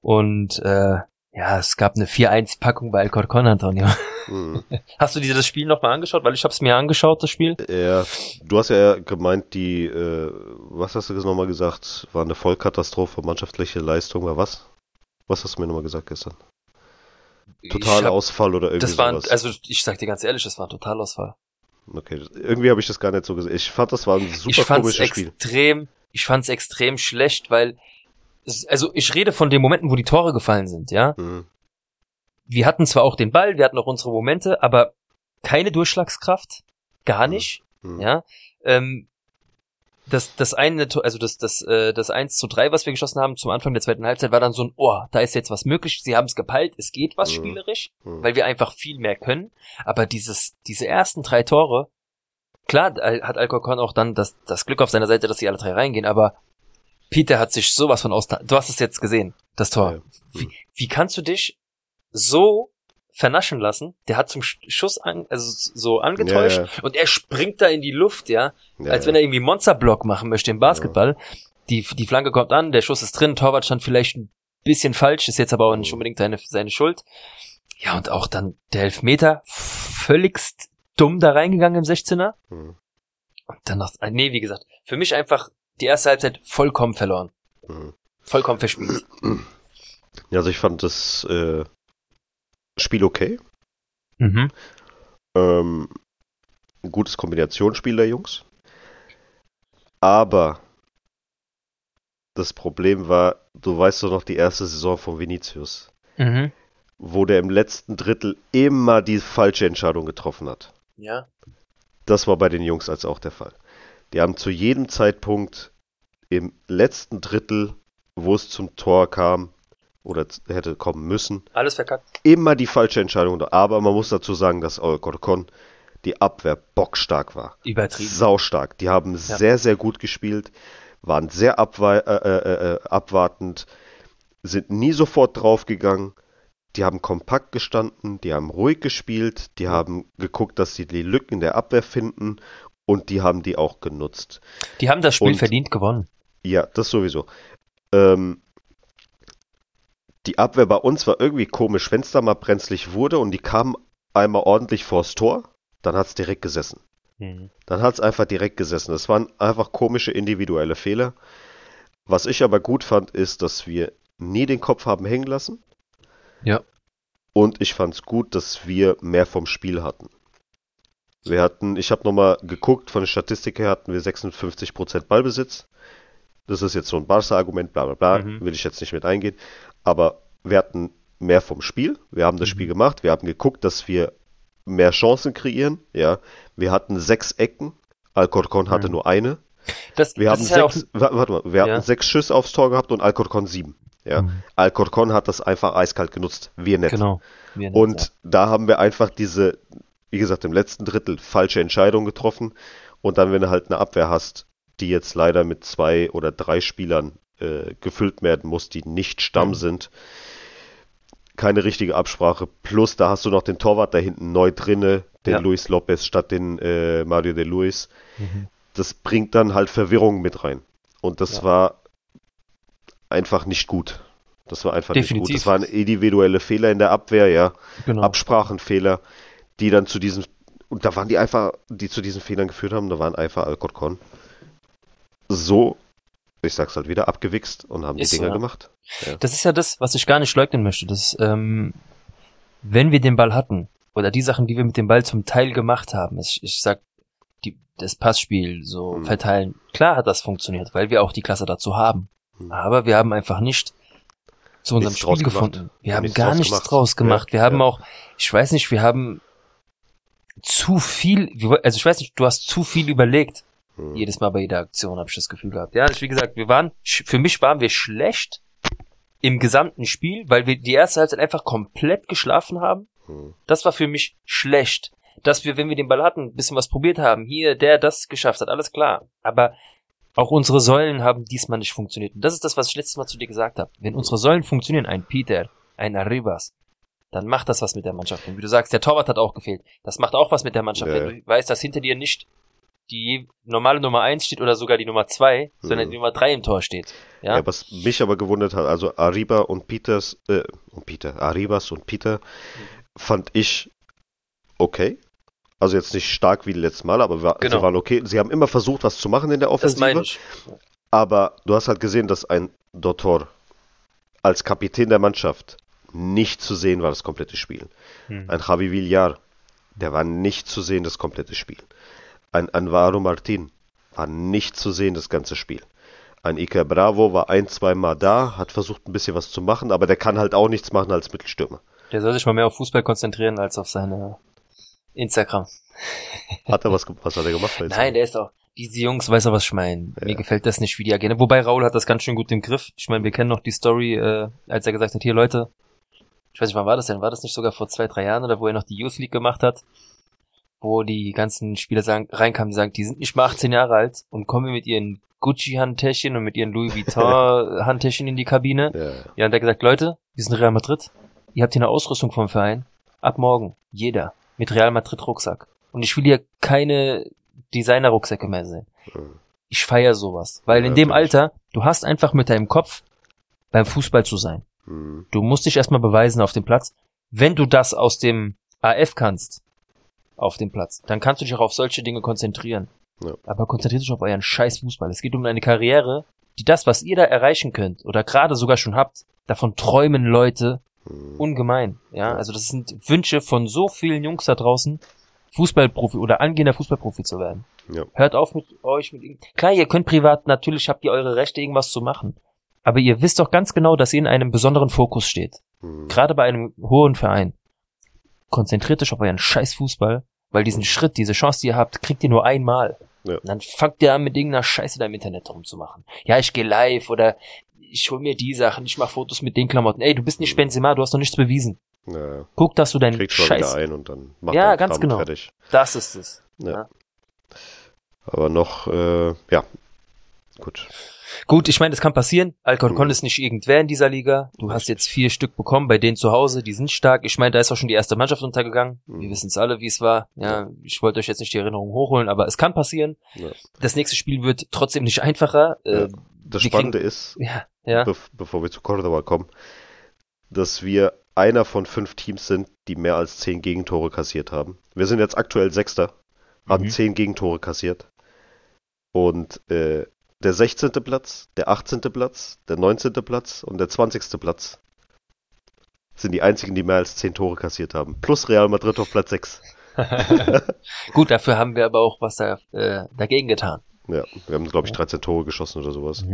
und äh, ja, es gab eine 4-1-Packung bei Alcorcon, Antonio. Hm. Hast du dir das Spiel nochmal angeschaut? Weil ich habe es mir angeschaut, das Spiel. Ja, du hast ja gemeint, die, äh, was hast du nochmal gesagt? War eine Vollkatastrophe, mannschaftliche Leistung, war was? Was hast du mir nochmal gesagt gestern? Ich Totaler hab- Ausfall oder irgendwie Das war, sowas. also ich sag dir ganz ehrlich, das war ein Totalausfall. Okay, irgendwie habe ich das gar nicht so gesehen. Ich fand, das war ein super ich komisches Spiel. extrem, ich fand's extrem schlecht, weil, also ich rede von den Momenten, wo die Tore gefallen sind, ja. Mhm. Wir hatten zwar auch den Ball, wir hatten auch unsere Momente, aber keine Durchschlagskraft, gar Mhm. nicht, Mhm. ja. Ähm, das, das eine, also das, das, äh, das 1 zu 3, was wir geschossen haben zum Anfang der zweiten Halbzeit, war dann so ein, oh, da ist jetzt was möglich. Sie haben es gepeilt, es geht was Mhm. spielerisch. Mhm. weil wir einfach viel mehr können. Aber dieses, diese ersten drei Tore, klar hat Alcorcon auch dann das, das Glück auf seiner Seite, dass sie alle drei reingehen, aber Peter hat sich sowas von aus, du hast es jetzt gesehen, das Tor. Ja. Wie, wie kannst du dich so vernaschen lassen? Der hat zum Sch- Schuss an, also so angetäuscht Ja, und er springt da in die Luft, ja, Ja, als wenn er irgendwie Monsterblock machen möchte im Basketball. Die, die Flanke kommt an, der Schuss ist drin, Torwart stand vielleicht ein bisschen falsch, ist jetzt aber auch nicht Mhm. unbedingt seine, seine Schuld. Ja, und auch dann der Elfmeter, völligst dumm da reingegangen im 16er. Mhm. Und dann noch, ah, nee, wie gesagt, für mich einfach die erste Halbzeit vollkommen verloren. Mhm. Vollkommen verspielt. Ja, also ich fand das äh, Spiel okay. Mhm. Ähm, ein gutes Kombinationsspiel der Jungs. Aber das Problem war, du weißt doch noch die erste Saison von Vinicius, Mhm. wo der im letzten Drittel immer die falsche Entscheidung getroffen hat. Ja. Das war bei den Jungs als auch der Fall. Die haben zu jedem Zeitpunkt im letzten Drittel, wo es zum Tor kam oder hätte kommen müssen, Alles verkackt. immer die falsche Entscheidung. Aber man muss dazu sagen, dass Alcorcon die Abwehr bockstark war. Übertrieben. Saustark. Die haben sehr, sehr gut gespielt, waren sehr abwei äh, äh, äh, abwartend, sind nie sofort draufgegangen. Die haben kompakt gestanden, die haben ruhig gespielt, die haben geguckt, dass sie die Lücken in der Abwehr finden und die haben die auch genutzt. Die haben das Spiel Und- verdient gewonnen. Ja, das sowieso. Ähm, die Abwehr bei uns war irgendwie komisch. Wenn es da mal brenzlig wurde und die kamen einmal ordentlich vors Tor, dann hat es direkt gesessen. Mhm. Dann hat es einfach direkt gesessen. Das waren einfach komische individuelle Fehler. Was ich aber gut fand, ist, dass wir nie den Kopf haben hängen lassen. Ja. Und ich fand es gut, dass wir mehr vom Spiel hatten. Wir hatten, ich habe nochmal geguckt, von der Statistik her hatten wir 56% Ballbesitz. Das ist jetzt so ein Barca-Argument, bla bla bla, Mhm. will ich jetzt nicht mit eingehen. Aber wir hatten mehr vom Spiel. Wir haben das Mhm. Spiel gemacht. Wir haben geguckt, dass wir mehr Chancen kreieren. Ja, wir hatten sechs Ecken. Alcorcon hatte Mhm. nur eine. Das, Wir das haben ist ja auch, sechs, wa- warte mal, wir Ja. hatten sechs Schüsse aufs Tor gehabt und Alcorcon sieben. Ja, Mhm. Alcorcon hat das einfach eiskalt genutzt. Wir nicht. genau. Wir nicht, Und ja. da haben wir einfach diese, wie gesagt, im letzten Drittel falsche Entscheidung getroffen. Und dann, wenn du halt eine Abwehr hast, die jetzt leider mit zwei oder drei Spielern äh, gefüllt werden muss, die nicht Stamm Mhm. sind, keine richtige Absprache. Plus, da hast du noch den Torwart da hinten neu drinne, den Ja. Luis Lopez statt den äh, Mario de Luis. Mhm. Das bringt dann halt Verwirrung mit rein. Und das Ja. war einfach nicht gut. Das war einfach nicht Definitiv. gut. Das waren individuelle Fehler in der Abwehr, ja. Genau. Absprachenfehler, die dann zu diesem, und da waren die einfach, die zu diesen Fehlern geführt haben, da waren einfach Alcorcon so, ich sag's halt wieder, abgewichst und haben Ist die so, Dinger ja. gemacht. Das ist ja das, was ich gar nicht leugnen möchte. Das, ähm, wenn wir den Ball hatten, oder die Sachen, die wir mit dem Ball zum Teil gemacht haben, ich, ich sag, die, das Passspiel so Mhm. verteilen, klar hat das funktioniert, weil wir auch die Klasse dazu haben. Mhm. Aber wir haben einfach nicht zu unserem Nichts Spiel gemacht. gefunden. Wir Wir haben nichts gar nichts gemacht. draus gemacht. Ja, Wir haben ja. auch, ich weiß nicht, wir haben zu viel, also ich weiß nicht, du hast zu viel überlegt. Hm. Jedes Mal bei jeder Aktion habe ich das Gefühl gehabt. Ja, wie gesagt, wir waren, für mich waren wir schlecht im gesamten Spiel, weil wir die erste Halbzeit einfach komplett geschlafen haben. Hm. Das war für mich schlecht. Dass wir, wenn wir den Ball hatten, ein bisschen was probiert haben, hier, der das geschafft hat, alles klar. Aber auch unsere Säulen haben diesmal nicht funktioniert. Und das ist das, was ich letztes Mal zu dir gesagt habe. Wenn unsere Säulen funktionieren, ein Peter, ein Arribas, dann macht das was mit der Mannschaft. Und wie du sagst, der Torwart hat auch gefehlt. Das macht auch was mit der Mannschaft. Ja. Wenn du weißt, dass hinter dir nicht die normale Nummer eins steht oder sogar die Nummer zwei, sondern Mhm. die Nummer drei im Tor steht. Ja, Ja, was mich aber gewundert hat, also Ariba und Peters, äh, und Peter, Arribas und Peter fand ich okay. Also jetzt nicht stark wie letztes Mal, aber war, Genau. sie waren okay. Sie haben immer versucht, was zu machen in der das Offensive. meine ich. Aber du hast halt gesehen, dass ein Dottor als Kapitän der Mannschaft nicht zu sehen war das komplette Spiel. Hm. Ein Javi Villar, der war nicht zu sehen das komplette Spiel. Ein Anvaro Martin war nicht zu sehen das ganze Spiel. Ein Iker Bravo war ein, zwei Mal da, hat versucht ein bisschen was zu machen, aber der kann halt auch nichts machen als Mittelstürmer. Der soll sich mal mehr auf Fußball konzentrieren als auf seine Instagram. Hat er was, was hat er gemacht? Nein, der ist auch. Diese Jungs, weiß er, was ich meine. Ja. Mir gefällt das nicht, wie die agieren. Wobei Raul hat das ganz schön gut im Griff. Ich meine, wir kennen noch die Story, äh, als er gesagt hat, hier Leute, ich weiß nicht, wann war das denn? War das nicht sogar vor zwei, drei Jahren oder wo er noch die Youth League gemacht hat? Wo die ganzen Spieler sagen, reinkamen und sagen, die sind nicht mal 18 Jahre alt und kommen mit ihren Gucci-Handtäschchen und mit ihren Louis Vuitton-Handtäschchen in die Kabine. Ja, Ja, und er hat gesagt, Leute, wir sind Real Madrid. Ihr habt hier eine Ausrüstung vom Verein. Ab morgen. Jeder. Mit Real Madrid Rucksack. Und ich will hier keine Designer-Rucksäcke mehr sehen. Mhm. Ich feier sowas. Weil Ja, in dem. Alter, du hast einfach mit deinem Kopf beim Fußball zu sein. Mhm. Du musst dich erstmal beweisen auf dem Platz. Wenn du das aus dem AF kannst, auf dem Platz, dann kannst du dich auch auf solche Dinge konzentrieren. Ja. Aber konzentriert euch auf euren scheiß Fußball. Es geht um eine Karriere, die das, was ihr da erreichen könnt, oder gerade sogar schon habt, davon träumen Leute. Ungemein. Ja, also das sind Wünsche von so vielen Jungs da draußen, Fußballprofi oder angehender Fußballprofi zu werden. Ja. Hört auf mit euch mit Klar, ihr könnt privat, natürlich habt ihr eure Rechte, irgendwas zu machen. Aber ihr wisst doch ganz genau, dass ihr in einem besonderen Fokus steht. Mhm. Gerade bei einem hohen Verein. Konzentriert euch auf euren scheiß Fußball, weil diesen Schritt, diese Chance, die ihr habt, kriegt ihr nur einmal. Ja. Und dann fangt ihr an, mit irgendeiner Scheiße da im Internet rumzumachen. Ja, ich gehe live oder ich hol mir die Sachen, ich mach Fotos mit den Klamotten. Ey, du bist nicht Benzema, du hast noch nichts bewiesen. Ja, Guck, dass du deinen Scheiß... ein und dann macht Ja, ganz Kram genau. fertig. Das ist es. Aber noch, äh, ja, gut. Gut, ich meine, das kann passieren. Alcorcon Mhm. ist nicht irgendwer in dieser Liga. Du hast jetzt vier Stück bekommen, bei denen zu Hause, die sind stark. Ich meine, da ist auch schon die erste Mannschaft untergegangen. Wir Mhm. wissen es alle, wie es war. Ja, ich wollte euch jetzt nicht die Erinnerung hochholen, aber es kann passieren. Ja. Das nächste Spiel wird trotzdem nicht einfacher. Ja. Äh, Das Wir Spannende ist, ja, ja. bev bevor wir zu Cordoba kommen, dass wir einer von fünf Teams sind, die mehr als zehn Gegentore kassiert haben. Wir sind jetzt aktuell Sechster, haben Mhm. zehn Gegentore kassiert. Und äh, der 16. Platz, der 18. Platz, der 19. Platz und der 20. Platz sind die einzigen, die mehr als zehn Tore kassiert haben. Plus Real Madrid auf Platz 6. Gut, dafür haben wir aber auch was da, äh, dagegen getan. Ja, wir haben, glaube ich, 13 Tore geschossen oder sowas.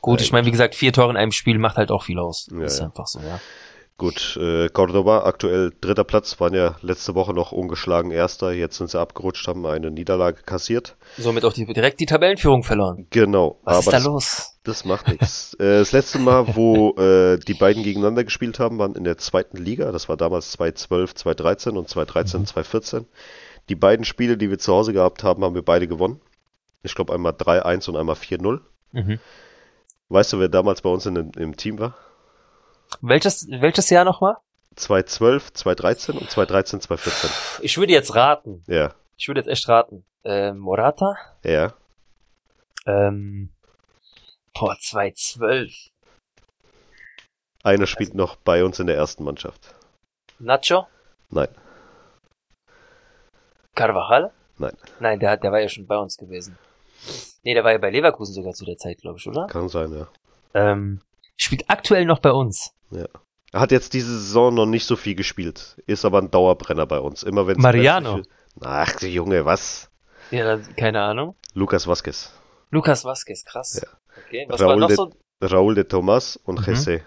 Gut, Ja, ich meine, wie gesagt, vier Tore in einem Spiel macht halt auch viel aus. Ja, ist ja. einfach so, ja. Gut, äh, Cordoba aktuell dritter Platz, waren ja letzte Woche noch ungeschlagen Erster, jetzt sind sie abgerutscht, haben eine Niederlage kassiert. Somit auch die, direkt die Tabellenführung verloren. Genau, Was aber ist da das, los? das macht nichts. äh, das letzte Mal, wo äh, die beiden gegeneinander gespielt haben, waren in der zweiten Liga. Das war damals 2012, 2013 und 2013, Mhm. 2014. Die beiden Spiele, die wir zu Hause gehabt haben, haben wir beide gewonnen. Ich glaube einmal 3-1 und einmal 4-0. Mhm. Weißt du, wer damals bei uns in, im Team war? Welches, welches Jahr nochmal? 2012, 2013 und 2013, 2014. Ich würde jetzt raten. Ja, Ich würde jetzt echt raten. Ähm, Morata? ja. Ähm, boah, 2012. Einer spielt noch bei uns in der ersten Mannschaft. Nacho? Nein, Carvajal? Nein. Nein, der, der war ja schon bei uns gewesen. Nee, der war ja bei Leverkusen sogar zu der Zeit, glaube ich, oder? kann sein, ja. Ähm, spielt aktuell noch bei uns. Er hat jetzt diese Saison noch nicht so viel gespielt, ist aber ein Dauerbrenner bei uns. Immer wenn Mariano. Ach, Junge, was? Ja, keine Ahnung. Lukas Vasquez, Lukas Vasquez, krass. Ja. Okay, was Raúl war noch de- so? Raúl de Tomas und Mhm. Jesse.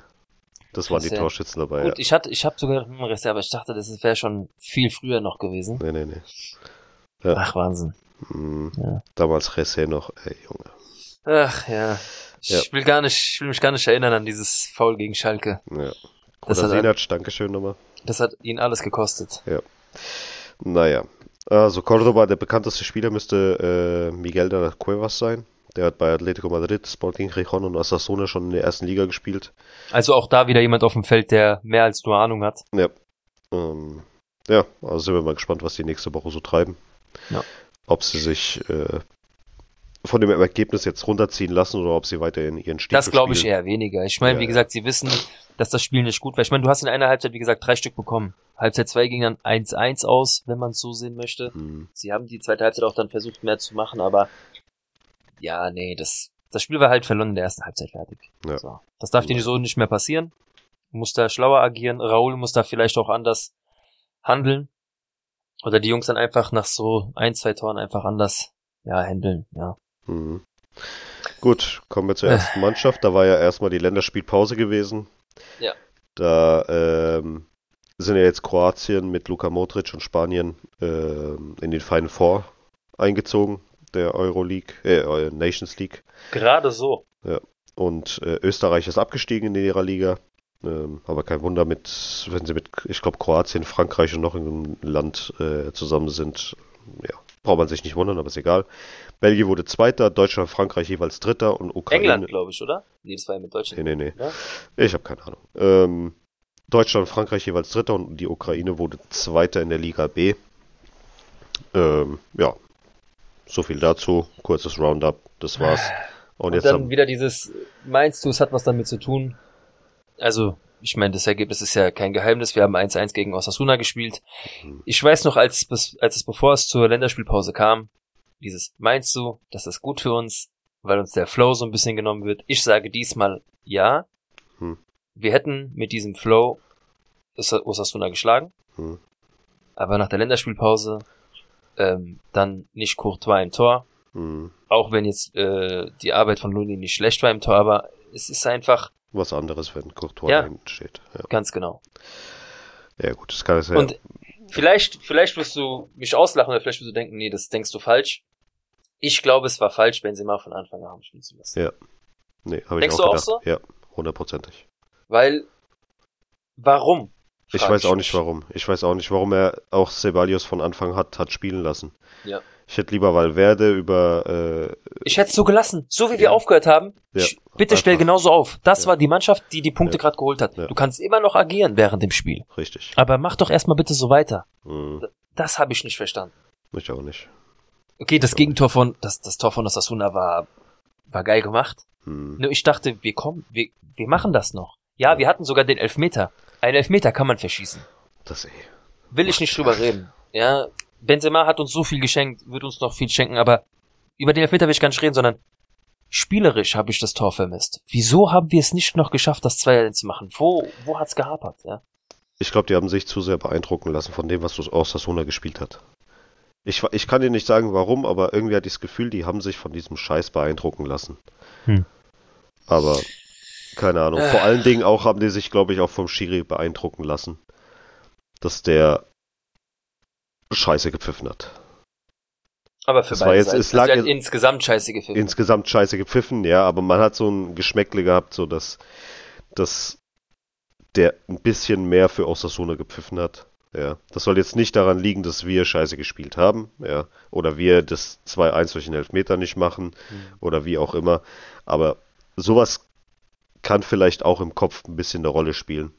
Das waren die Jesse. Torschützen dabei. Gut, ich hatte, ich habe sogar einen Rest, aber ich dachte, das wäre schon viel früher noch gewesen. Ja. Nee, nee, nee. Ja. Ach, Wahnsinn. Mhm. Ja. Damals Jesse noch, ey, Junge. Ach, ja. Ich Ja. will gar nicht, ich will mich gar nicht erinnern an dieses Foul gegen Schalke. Ja. Das Oder hat, Sinac, Dankeschön nochmal. das hat ihn alles gekostet. Naja. Also Cordoba, der bekannteste Spieler müsste äh, Miguel de las Cuevas sein. Der hat bei Atletico Madrid, Sporting Gijón und Osasuna schon in der ersten Liga gespielt. Also auch da wieder jemand auf dem Feld, der mehr als nur Ahnung hat. Ja. Ähm, ja, also sind wir mal gespannt, was die nächste Woche so treiben. Ja. Ob sie sich äh, von dem Ergebnis jetzt runterziehen lassen oder ob sie weiterhin ihren Stiefel Das glaube ich eher weniger. Ich meine, Ja, wie ja. gesagt, sie wissen, dass das Spiel nicht gut war. Ich meine, du hast in einer Halbzeit, wie gesagt, drei Stück bekommen. Halbzeit 2 ging dann 1-1 aus, wenn man es so sehen möchte. Hm, Sie haben die zweite Halbzeit auch dann versucht, mehr zu machen, aber ja, nee, das, das Spiel war halt verloren in der ersten Halbzeit fertig. Ja. So. Das darf dir so nicht mehr passieren. Du musst da schlauer agieren. Raul muss da vielleicht auch anders handeln. Oder die Jungs dann einfach nach so ein, zwei Toren einfach anders, ja, handeln, ja. hm. Gut, kommen wir zur ersten Mannschaft. Da war ja erstmal die Länderspielpause gewesen. Ja. Da ähm, sind ja jetzt Kroatien mit Luka Modric und Spanien ähm, in den Final Four eingezogen, der Euroleague, äh, Nations League. Gerade so. Und äh, Österreich ist abgestiegen in ihrer Liga. Ähm, aber kein Wunder, mit, wenn sie mit, ich glaube, Kroatien, Frankreich und noch irgendeinem Land äh, zusammen sind. Ja, braucht man sich nicht wundern, aber ist egal. Belgien wurde Zweiter, Deutschland, Frankreich jeweils Dritter und Ukraine. England, glaube ich, oder? Nee, das war ja mit Deutschland. Nee, nee, nee. Ja? Ich habe keine Ahnung. Ähm, Deutschland, Frankreich jeweils Dritter und die Ukraine wurde Zweiter in der Liga B. Ähm, ja, so viel dazu. Kurzes Roundup, das war's. Und, Und jetzt dann haben, wieder dieses, meinst du, es hat was damit zu tun? Also, ich meine, das Ergebnis ist ja kein Geheimnis. Wir haben 1-1 gegen Osasuna gespielt. Mhm. Ich weiß noch, als, als es bevor es zur Länderspielpause kam, dieses, meinst du, das ist gut für uns, weil uns der Flow so ein bisschen genommen wird? Ich sage diesmal ja. Hm. Wir hätten mit diesem Flow Os- Osasuna geschlagen, Hm. aber nach der Länderspielpause ähm, dann nicht Courtois im Tor, Hm, auch wenn jetzt äh, die Arbeit von Luni nicht schlecht war im Tor, aber es ist einfach was anderes, wenn Courtois Ja. hinten steht. Ja. ganz genau. ja, gut, das kann es ja. Und vielleicht, vielleicht wirst du mich auslachen oder vielleicht wirst du denken, nee, das denkst du falsch. Ich glaube, es war falsch, Benzema von Anfang an haben spielen zu lassen. Ja. nee, habe ich Denkst auch du auch gedacht. so? Ja, hundertprozentig. Weil, warum? Ich weiß auch nicht warum. Ich weiß auch nicht, warum er auch Ceballos von Anfang hat, hat spielen lassen. Ja. Ich hätte lieber Valverde über äh, Ich hätte es so gelassen, so wie wir Ja. aufgehört haben. Ja, sch- Bitte stell genauso auf. Das Ja. war die Mannschaft, die die Punkte Ja. gerade geholt hat. Ja. Du kannst immer noch agieren während dem Spiel. richtig. Aber mach doch erstmal bitte so weiter. Hm, Das habe ich nicht verstanden. ich auch nicht. Okay, das Ja. Gegentor von, das, das Tor von Osasuna war, war geil gemacht. Hm, Nur ich dachte, wir kommen, wir, wir machen das noch. Ja, wir hatten sogar den Elfmeter. Einen Elfmeter kann man verschießen. das eh. Will ich nicht drüber reden. Ja, Benzema hat uns so viel geschenkt, wird uns noch viel schenken, aber über den Elfmeter will ich gar nicht reden, sondern spielerisch habe ich das Tor vermisst. Wieso haben wir es nicht noch geschafft, das 2 zu machen? Wo, wo hat's gehapert? Ja? Ich glaube, die haben sich zu sehr beeindrucken lassen von dem, was Osasuna gespielt hat. Ich, ich kann dir nicht sagen, warum, aber irgendwie hatte ich das Gefühl, die haben sich von diesem Scheiß beeindrucken lassen. Hm. Aber keine Ahnung. Äh. Vor allen Dingen auch haben die sich, glaube ich, auch vom Schiri beeindrucken lassen, dass der Scheiße gepfiffen hat. Aber für Das beide jetzt- es lag Also hat jetzt- insgesamt scheiße gefilmt. Insgesamt Scheiße gepfiffen, ja, aber man hat so ein Geschmäckle gehabt, so dass, dass der ein bisschen mehr für Osasuna gepfiffen hat. Ja, das soll jetzt nicht daran liegen, dass wir Scheiße gespielt haben, ja, oder wir das 2-1 durch den Elfmeter nicht machen, Hm. oder wie auch immer. Aber sowas kann vielleicht auch im Kopf ein bisschen eine Rolle spielen.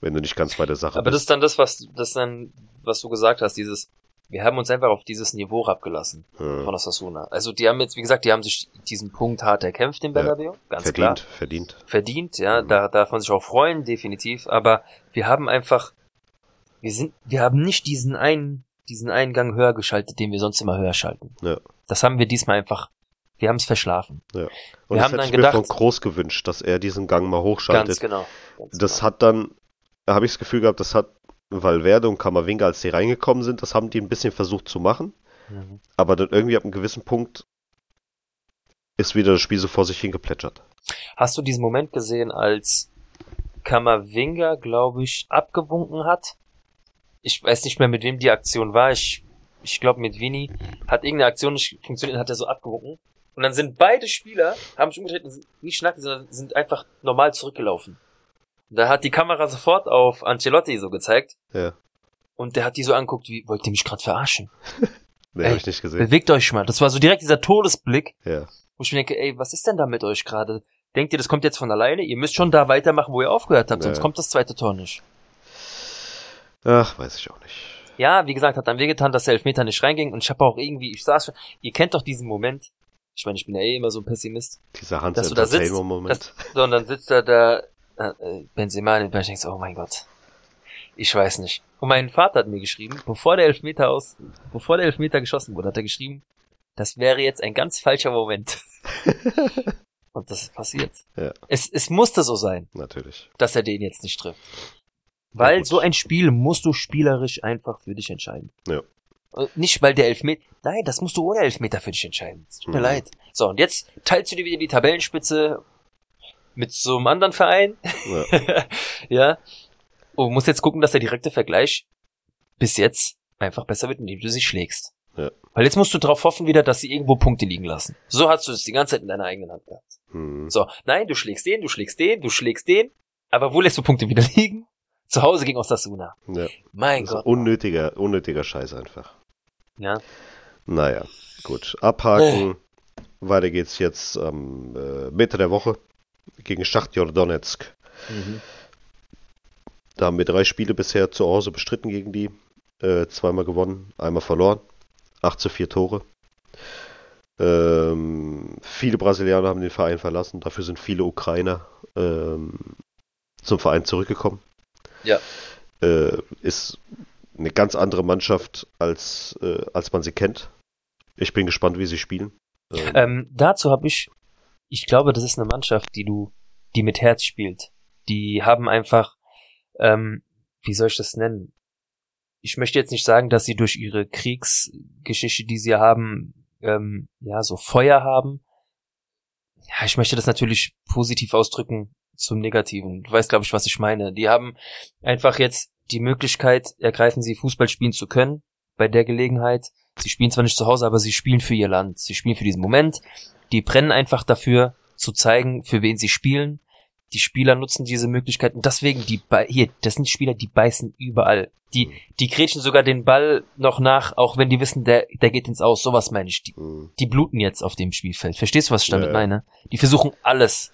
wenn du nicht ganz bei der Sache Aber das bist. ist dann das, was, das dann, was du gesagt hast, dieses, wir haben uns einfach auf dieses Niveau abgelassen Ja. von Osasuna. Also die haben jetzt, wie gesagt, die haben sich diesen Punkt hart erkämpft in Bernabeu, ganz verdient, klar. verdient. Verdient, ja, Mhm. da darf man sich auch freuen, definitiv. Aber wir haben einfach, wir sind, wir haben nicht diesen einen, diesen einen Gang höher geschaltet, den wir sonst immer höher schalten. Ja. Das haben wir diesmal einfach, wir haben es verschlafen. Und Wir haben hätte dann ich mir gedacht- von Groß gewünscht, dass er diesen Gang mal Ganz hochschaltet. genau. Ganz Das genau. hat dann, da habe ich das Gefühl gehabt, das hat Valverde und Kamavinga, als die reingekommen sind, das haben die ein bisschen versucht zu machen. Mhm. Aber dann irgendwie ab einem gewissen Punkt ist wieder das Spiel so vor sich hingeplätschert. Hast du diesen Moment gesehen, als Kamavinga, glaube ich, abgewunken hat? Ich weiß nicht mehr, mit wem die Aktion war. Ich, ich glaube, mit Vini hat irgendeine Aktion nicht funktioniert, hat er so abgewunken. Und dann sind beide Spieler, haben sich umgedreht und nicht schnacken, sondern sind einfach normal zurückgelaufen. Da hat die Kamera sofort auf Ancelotti so gezeigt. Ja. Und der hat die so anguckt, wie, wollt ihr mich gerade verarschen? Nee, Ey, habe ich nicht gesehen. Bewegt euch mal. Das war so direkt dieser Todesblick, Ja. wo ich mir denke, ey, was ist denn da mit euch gerade? Denkt ihr, das kommt jetzt von alleine? Ihr müsst schon da weitermachen, wo ihr aufgehört habt, Ja. sonst kommt das zweite Tor nicht. Ach, weiß ich auch nicht. Ja, wie gesagt, hat dann wehgetan, dass der Elfmeter nicht reinging und ich habe auch irgendwie, ich saß schon, ihr kennt doch diesen Moment, ich meine, ich bin ja eh immer so ein Pessimist, Dieser Hans Dass du da sitzt, Entertainment-Moment. so, und dann sitzt da da Benzema und ich denke so, oh mein Gott, ich weiß nicht. Und mein Vater hat mir geschrieben, bevor der Elfmeter aus, bevor der Elfmeter geschossen wurde, hat er geschrieben, das wäre jetzt ein ganz falscher Moment. und das ist passiert. Ja. Es, es musste so sein. Natürlich. dass er den jetzt nicht trifft. Ja, Weil gut. so ein Spiel musst du spielerisch einfach für dich entscheiden. Ja. Und Nicht weil der Elfmeter, nein, das musst du ohne Elfmeter für dich entscheiden. Es tut mir Mhm. leid. So, und jetzt teilst du dir wieder die Tabellenspitze mit so einem anderen Verein. Ja. ja. Und musst jetzt gucken, dass der direkte Vergleich bis jetzt einfach besser wird, indem du sie schlägst. Ja. Weil jetzt musst du darauf hoffen wieder, dass sie irgendwo Punkte liegen lassen. So hast du es die ganze Zeit in deiner eigenen Hand gehabt. Hm. So, nein, du schlägst den, du schlägst den, du schlägst den, aber wo lässt du Punkte wieder liegen? Zu Hause gegen Osasuna. Ja. Mein Das ist Gott. unnötiger, unnötiger Scheiß einfach. Ja. Naja, gut. Abhaken. Weiter geht's jetzt am äh, Mitte der Woche gegen Schachtjor Donetsk. Mhm. Da haben wir drei Spiele bisher zu Hause bestritten gegen die. Äh, zweimal gewonnen, einmal verloren. 8 zu 4 Tore. Ähm, viele Brasilianer haben den Verein verlassen. Dafür sind viele Ukrainer ähm, zum Verein zurückgekommen. Ja. Äh, ist eine ganz andere Mannschaft, als, äh, als man sie kennt. Ich bin gespannt, wie sie spielen. Ähm, Ähm, dazu habe ich, ich glaube, das ist eine Mannschaft, die du, die mit Herz spielt. Die haben einfach, ähm, wie soll ich das nennen? Ich möchte jetzt nicht sagen, dass sie durch ihre Kriegsgeschichte, die sie haben, ähm, ja, so Feuer haben. Ja, ich möchte das natürlich positiv ausdrücken zum Negativen. Du weißt, glaube ich, was ich meine. Die haben einfach jetzt die Möglichkeit, ergreifen sie Fußball spielen zu können bei der Gelegenheit. Sie spielen zwar nicht zu Hause, aber sie spielen für ihr Land. Sie spielen für diesen Moment. Die brennen einfach dafür, zu zeigen, für wen sie spielen. Die Spieler nutzen diese Möglichkeit und deswegen die bei hier, das sind Spieler, die beißen überall. Die die grätschen sogar den Ball noch nach, auch wenn die wissen, der der geht ins Aus. Sowas meine ich. Die, mh, die bluten jetzt auf dem Spielfeld. Verstehst du, was ich damit Ja, meine? Die versuchen alles.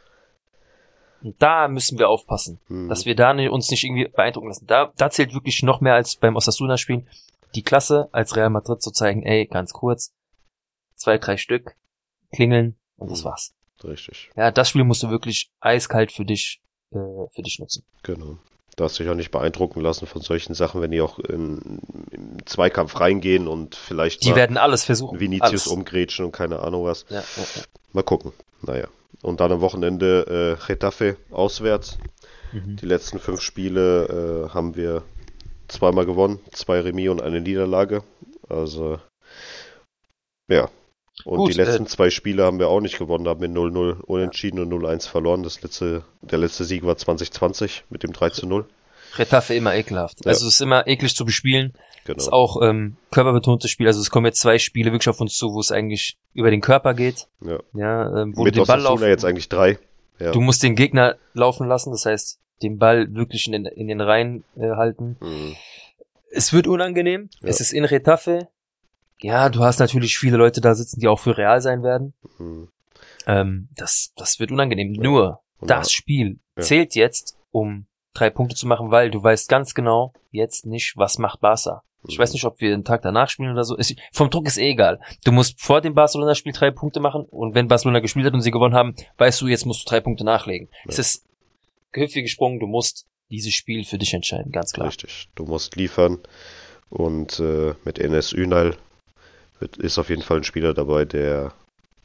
Und da müssen wir aufpassen mh. dass wir da nicht, uns nicht irgendwie beeindrucken lassen. Da, da zählt wirklich noch mehr als beim Osasuna-Spielen die Klasse als Real Madrid zu zeigen, ey, ganz kurz, zwei, drei Stück, klingeln und das war's. Richtig, Ja, das Spiel musst du wirklich eiskalt für dich, äh, für dich nutzen. genau. Du hast dich auch nicht beeindrucken lassen von solchen Sachen, wenn die auch in, im Zweikampf reingehen und vielleicht Die werden alles versuchen. Vinicius alles. umgrätschen und keine Ahnung was. Ja, ja, ja. Mal gucken. Naja. Und dann am Wochenende äh, Getafe auswärts. Mhm. Die letzten fünf Spiele äh, haben wir zweimal gewonnen, zwei Remis und eine Niederlage. Also, ja. Und Gut, die letzten äh, zwei Spiele haben wir auch nicht gewonnen, da haben wir 0-0 unentschieden und 0-1 verloren. Das letzte, der letzte Sieg war 2020 mit dem 3-0. Retafe immer ekelhaft. Ja. Also es ist immer eklig zu bespielen. Genau. Ist auch ähm, körperbetontes Spiel. Also es kommen jetzt zwei Spiele wirklich auf uns zu, wo es eigentlich über den Körper geht. Ja. Ja, ähm, wo Mit du den Ball laufen. jetzt eigentlich drei. Ja. Du musst den Gegner laufen lassen, das heißt, den Ball wirklich in den, in den Reihen äh, halten. Mhm. Es wird unangenehm. Ja. Es ist in Retafe. Ja, du hast natürlich viele Leute da sitzen, die auch für real sein werden. Mhm. Ähm, das, das wird unangenehm. Nur Und das Spiel Ja. zählt jetzt um drei Punkte zu machen, weil du weißt ganz genau jetzt nicht, was macht Barca. Ich Mhm. weiß nicht, ob wir einen Tag danach spielen oder so. Es, vom Druck ist eh egal. Du musst vor dem Barcelona-Spiel drei Punkte machen und wenn Barcelona gespielt hat und sie gewonnen haben, weißt du, jetzt musst du drei Punkte nachlegen. Ja. Es ist Gehüpf wie gesprungen, du musst dieses Spiel für dich entscheiden, ganz klar. Richtig. Du musst liefern. Und äh, mit Enes Ünal ist auf jeden Fall ein Spieler dabei, der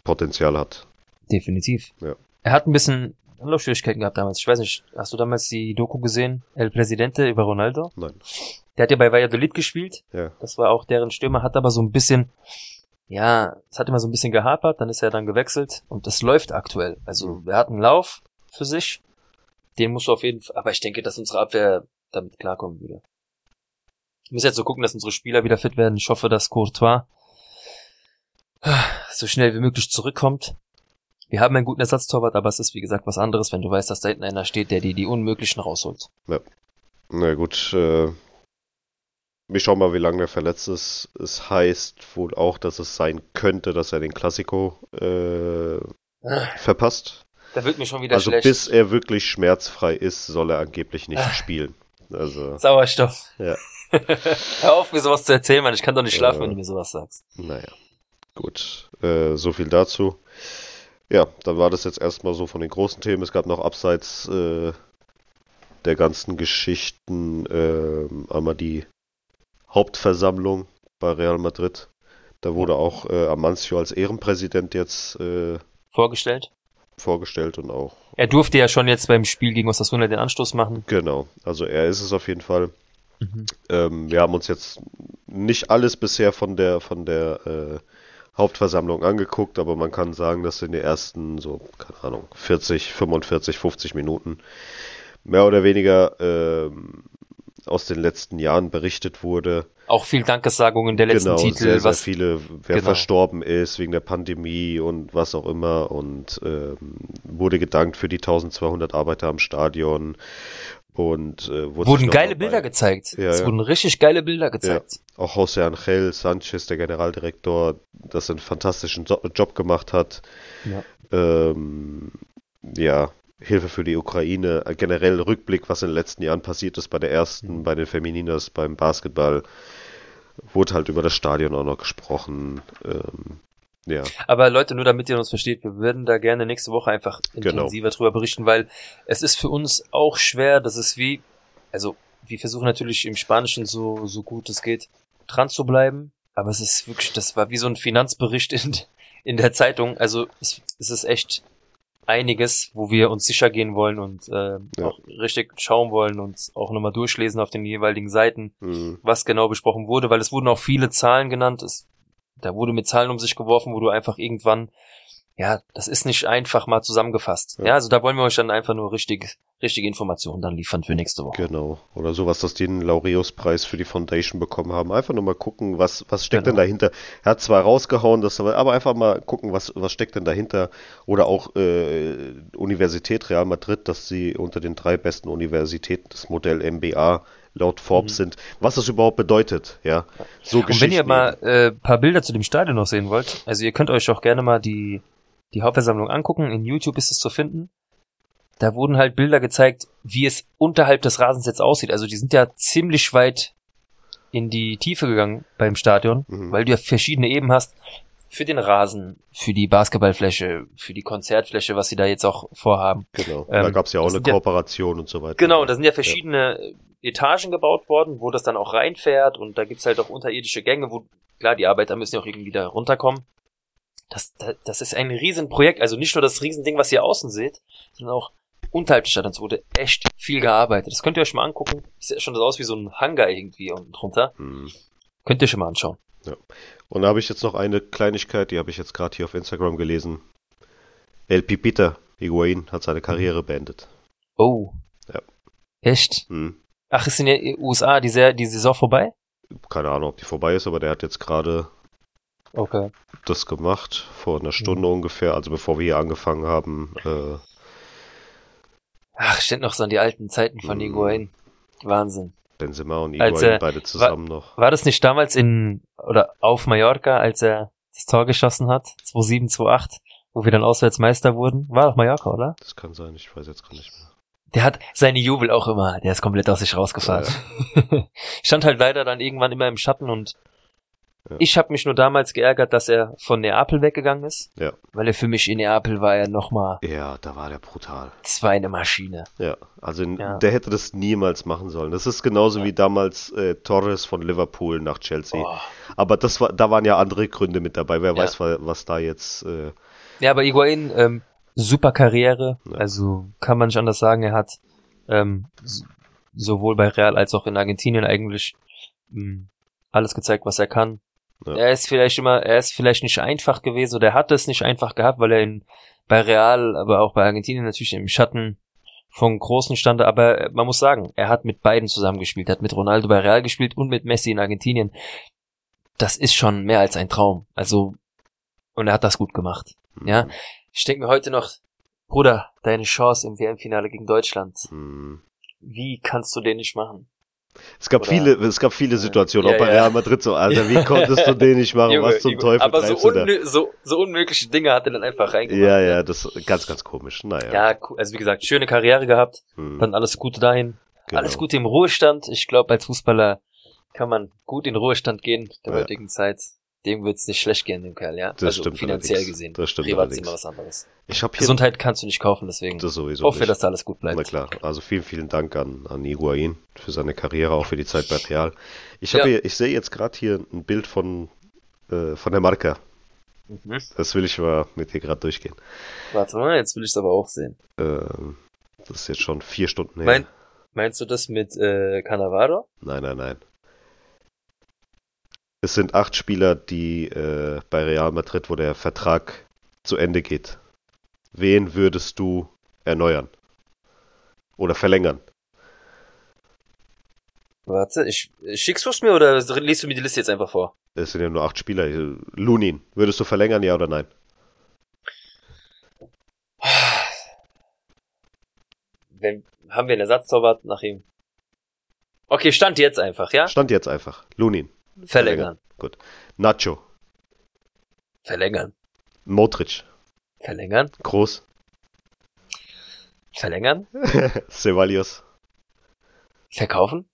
Potenzial hat. Definitiv. Ja. Er hat ein bisschen Anlaufschwierigkeiten gehabt damals. Ich weiß nicht, hast du damals die Doku gesehen? El Presidente über Ronaldo? Nein. Der hat ja bei Valladolid gespielt. Ja. Das war auch deren Stürmer, hat aber so ein bisschen, ja, es hat immer so ein bisschen gehapert, dann ist er dann gewechselt und das läuft aktuell. Also er hat einen Lauf für sich, den musst du auf jeden Fall, aber ich denke, dass unsere Abwehr damit klarkommen würde. Ich muss jetzt so gucken, dass unsere Spieler wieder fit werden. Ich hoffe, dass Courtois so schnell wie möglich zurückkommt. Wir haben einen guten Ersatztorwart, aber es ist wie gesagt was anderes, wenn du weißt, dass da hinten einer steht, der dir die Unmöglichen rausholt. Na gut, äh, wir schauen mal, wie lange er verletzt ist. Es heißt wohl auch, dass es sein könnte, dass er den Klassiko äh, verpasst. Da wird mir schon wieder Also schlecht. bis er wirklich schmerzfrei ist, soll er angeblich nicht spielen. Also, Sauerstoff. Ja. Hör auf, mir sowas zu erzählen, Mann. Ich kann doch nicht schlafen, Ja. wenn du mir sowas sagst. naja. Gut, äh, so viel dazu. Ja, dann war das jetzt erstmal so von den großen Themen. Es gab noch abseits äh, der ganzen Geschichten äh, einmal die Hauptversammlung bei Real Madrid. Da wurde auch äh, Amancio als Ehrenpräsident jetzt äh, Vorgestellt. vorgestellt und auch Er durfte ja schon jetzt beim Spiel gegen Osasuna den Anstoß machen. Genau, also er ist es auf jeden Fall. Mhm. Ähm, wir haben uns jetzt nicht alles bisher von der von der äh, Hauptversammlung angeguckt, aber man kann sagen, dass in den ersten so, keine Ahnung, 40, 45, 50 Minuten mehr oder weniger ähm, aus den letzten Jahren berichtet wurde. Auch viel Dankessagungen der letzten genau, Titel, sehr, sehr was viele, wer Genau. verstorben ist wegen der Pandemie und was auch immer und ähm, wurde gedankt für die 1200 Arbeiter am Stadion und äh, wurde wurden geile mal Bilder gezeigt. Ja, es ja. wurden richtig geile Bilder gezeigt. Auch José Angel Sanchez, der Generaldirektor, das einen fantastischen Jo- Job gemacht hat. Ja. Ähm, ja, Hilfe für die Ukraine, äh, generell Rückblick, was in den letzten Jahren passiert ist bei der ersten, Mhm. bei den Femininas, beim Basketball. Wurde halt über das Stadion auch noch gesprochen. Ähm, ja, Aber Leute, nur damit ihr uns versteht, wir würden da gerne nächste Woche einfach Genau. intensiver drüber berichten, weil es ist für uns auch schwer, das ist wie, also wir versuchen natürlich im Spanischen so, so gut es geht dran zu bleiben, aber es ist wirklich, das war wie so ein Finanzbericht in, in der Zeitung, also es, es ist echt einiges, wo wir uns sicher gehen wollen und äh, Ja. auch richtig schauen wollen und auch nochmal durchlesen auf den jeweiligen Seiten mhm. was genau besprochen wurde, weil es wurden auch viele Zahlen genannt. Es, da wurde mit Zahlen um sich geworfen, wo du einfach irgendwann, ja, das ist nicht einfach mal zusammengefasst. Ja. Ja, also da wollen wir euch dann einfach nur richtig, richtige Informationen dann liefern für nächste Woche. Genau. Oder sowas, dass die einen Laureus-Preis für die Foundation bekommen haben. Einfach nur mal gucken, was, was steckt Genau. denn dahinter. Er hat zwar rausgehauen, das, aber einfach mal gucken, was, was steckt denn dahinter. Oder auch äh, Universität Real Madrid, dass sie unter den drei besten Universitäten des Modell MBA laut Forbes sind. Was das überhaupt bedeutet, ja. So Mhm. Und wenn ihr mal äh, paar Bilder zu dem Stadion noch sehen wollt, also ihr könnt euch auch gerne mal die, die Hauptversammlung angucken. In YouTube ist es zu finden. Da wurden halt Bilder gezeigt, wie es unterhalb des Rasens jetzt aussieht. Also die sind ja ziemlich weit in die Tiefe gegangen beim Stadion, Mhm. weil du ja verschiedene Eben hast. Für den Rasen, für die Basketballfläche, für die Konzertfläche, was sie da jetzt auch vorhaben. Genau. da ähm, gab es ja auch eine sind ja- Kooperation und so weiter. Genau, da sind ja verschiedene Etagen gebaut worden, wo das dann auch reinfährt und da gibt's halt auch unterirdische Gänge, wo, klar, die Arbeiter müssen ja auch irgendwie da runterkommen. Das, das, das ist ein Riesenprojekt, also nicht nur das Riesending, was ihr außen seht, sondern auch unterhalb des Stadions wurde echt viel gearbeitet. Das könnt ihr euch mal angucken. Sieht schon so aus wie so ein Hangar irgendwie unten drunter. Mhm. Könnt ihr schon mal anschauen. Und da habe ich jetzt noch eine Kleinigkeit, die habe ich jetzt gerade hier auf Instagram gelesen. El Pipita Higuain hat seine Karriere beendet. Oh. Ja. Echt? Hm. Ach, ist in den USA die, die Saison vorbei? Keine Ahnung, ob die vorbei ist, aber der hat jetzt gerade Okay. das gemacht, vor einer Stunde ungefähr, also bevor wir hier angefangen haben. Äh, Ach, steht noch so an die alten Zeiten von Mhm. Higuain. Wahnsinn. Benzema und Als Higuain er- beide zusammen noch. War das nicht damals in, oder auf Mallorca, als er das Tor geschossen hat? 2-7, 2-8, wo wir dann Auswärtsmeister wurden? War doch Mallorca, oder? Das kann sein, ich weiß jetzt gar nicht mehr. Der hat seine Jubel auch immer, der ist komplett aus sich rausgefahren. Stand halt leider dann irgendwann immer im Schatten und Ja. ich habe mich nur damals geärgert, dass er von Neapel weggegangen ist, Ja. weil er für mich in Neapel war er nochmal Ja, da war der brutal. zwei eine Maschine. Ja, also Ja. der hätte das niemals machen sollen. Das ist genauso wie damals äh, Torres von Liverpool nach Chelsea. Oh. Aber das war, da waren ja andere Gründe mit dabei. Wer Ja. weiß, wa- was da jetzt. Äh, Ja, aber Higuain, ähm, super Karriere, Ja. also kann man nicht anders sagen, er hat ähm, sowohl bei Real als auch in Argentinien eigentlich mh, alles gezeigt, was er kann. Ja. Er ist vielleicht immer, er ist vielleicht nicht einfach gewesen oder er hat es nicht einfach gehabt, weil er in, bei Real, aber auch bei Argentinien natürlich im Schatten von Großen stand, aber äh, man muss sagen, er hat mit beiden zusammengespielt, er hat mit Ronaldo bei Real gespielt und mit Messi in Argentinien. Das ist schon mehr als ein Traum. Also, und er hat das gut gemacht. Ja, ich denke mir heute noch, Bruder, deine Chance im WM-Finale gegen Deutschland, hm. wie kannst du den nicht machen? Es gab Oder- viele, es gab viele Situationen, Ja, auch bei. Real Madrid so, Alter, wie konntest du den nicht machen? Junge, was zum Junge, Teufel aber so, unmö so, so unmögliche Dinge hat er dann einfach reingemacht. Ja, ne? ja, das ist ganz, ganz komisch. Naja. Ja, also wie gesagt, schöne Karriere gehabt, hm, dann alles Gute dahin, genau. alles Gute im Ruhestand. Ich glaube, als Fußballer kann man gut in Ruhestand gehen, der Ja. heutigen Zeit. Dem wird's nicht schlecht gehen, dem Kerl, ja? Das also stimmt finanziell allerdings. gesehen. Das stimmt Privat ist immer was anderes. Ich habe hier Gesundheit kannst du nicht kaufen, deswegen das sowieso hoffe, nicht. dass da alles gut bleibt. Na klar, also vielen, vielen Dank an, an Higuain für seine Karriere, auch für die Zeit bei Real. Ich, habe Ja. hier, ich sehe jetzt gerade hier ein Bild von, äh, von der Marca. Mhm. Das will ich mal mit dir gerade durchgehen. Warte mal, jetzt will ich es aber auch sehen. Ähm, das ist jetzt schon vier Stunden her. Mein, meinst du das mit äh, Cannavaro? Nein, nein, nein. Es sind acht Spieler, die äh, bei Real Madrid, wo der Vertrag zu Ende geht. Wen würdest du erneuern? Oder verlängern? Warte, ich schickst du es mir oder liest du mir die Liste jetzt einfach vor? Es sind ja nur acht Spieler. Lunin, würdest du verlängern, ja oder nein? Wenn, haben wir einen Ersatztorwart nach ihm? Okay, stand jetzt einfach, ja? Stand jetzt einfach. Lunin, Verlängern. Nacho, Verlängern. Modric, Verlängern. Groß, Verlängern. Ceballos, Verkaufen.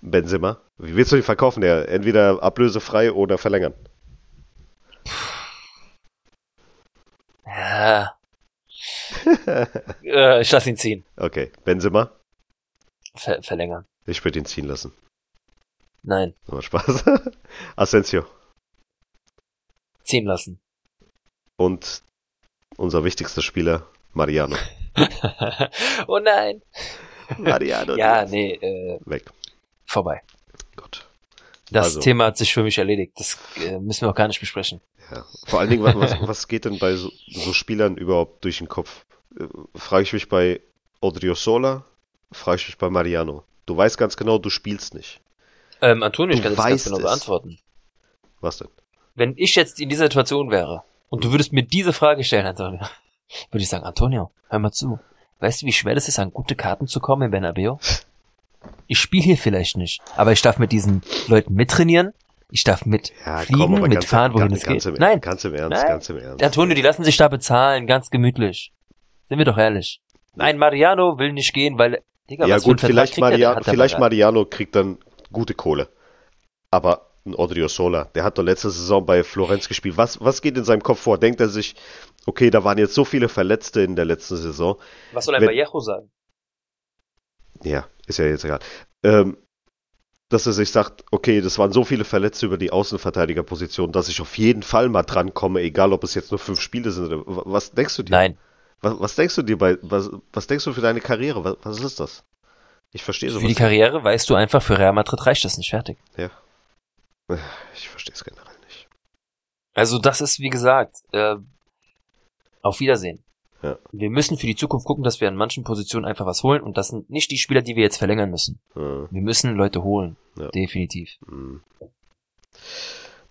Benzema. Wie willst du ihn verkaufen? Der entweder ablösefrei oder verlängern. Ja. äh, ich lass ihn ziehen. Okay, Benzema. Ver verlängern. Ich würde ihn ziehen lassen. Nein. Aber Spaß. Asensio. Ziehen lassen. Und unser wichtigster Spieler, Mariano. oh nein. Mariano. Ja, nee, äh, Weg. vorbei. Gut. Das Also- Thema hat sich für mich erledigt. Das äh, müssen wir auch gar nicht besprechen. Ja. Vor allen Dingen, was, was, was geht denn bei so, so Spielern überhaupt durch den Kopf? Äh, Frage ich mich bei Odriozola, frage ich mich bei Mariano. Du weißt ganz genau, du spielst nicht. Ähm, Antonio, ich Du kann das ganz genau es. beantworten. Was denn? Wenn ich jetzt in dieser Situation wäre und du würdest mir diese Frage stellen, Antonio, würde ich sagen, Antonio, hör mal zu. Weißt du, wie schwer das ist, an gute Karten zu kommen in Bernabeu? Ich spiele hier vielleicht nicht, aber ich darf mit diesen Leuten mittrainieren. Ich darf mit fliegen, aber mitfahren, wohin ganz, es ganz geht. Im, Nein, Ganz im Ernst, Nein. ganz im Ernst. Antonio, die lassen sich da bezahlen, ganz gemütlich. Sind wir doch ehrlich. Nein, Mariano will nicht gehen, weil, Digga, ja gut, vielleicht? Maria, vielleicht Mariano kriegt dann gute Kohle. Aber ein Odriozola, der hat doch letzte Saison bei Florenz gespielt. Was, was geht in seinem Kopf vor? Denkt er sich, okay, da waren jetzt so viele Verletzte in der letzten Saison. Was soll ein wenn- Vallejo sagen? Ja, ist ja jetzt egal. Ähm, dass er sich sagt, okay, das waren so viele Verletzte über die Außenverteidigerposition, dass ich auf jeden Fall mal drankomme, egal ob es jetzt nur fünf Spiele sind. Oder, was denkst du dir? Nein. Was, was denkst du dir bei, was, was denkst du für deine Karriere? Was, was ist das? Ich verstehe Für die sowas. Karriere weißt du einfach, für Real Madrid reicht das nicht fertig. Ich verstehe es generell nicht. Also das ist, wie gesagt, äh, auf Wiedersehen. Ja. Wir müssen für die Zukunft gucken, dass wir an manchen Positionen einfach was holen und das sind nicht die Spieler, die wir jetzt verlängern müssen. Hm, Wir müssen Leute holen. Ja. Definitiv. hm.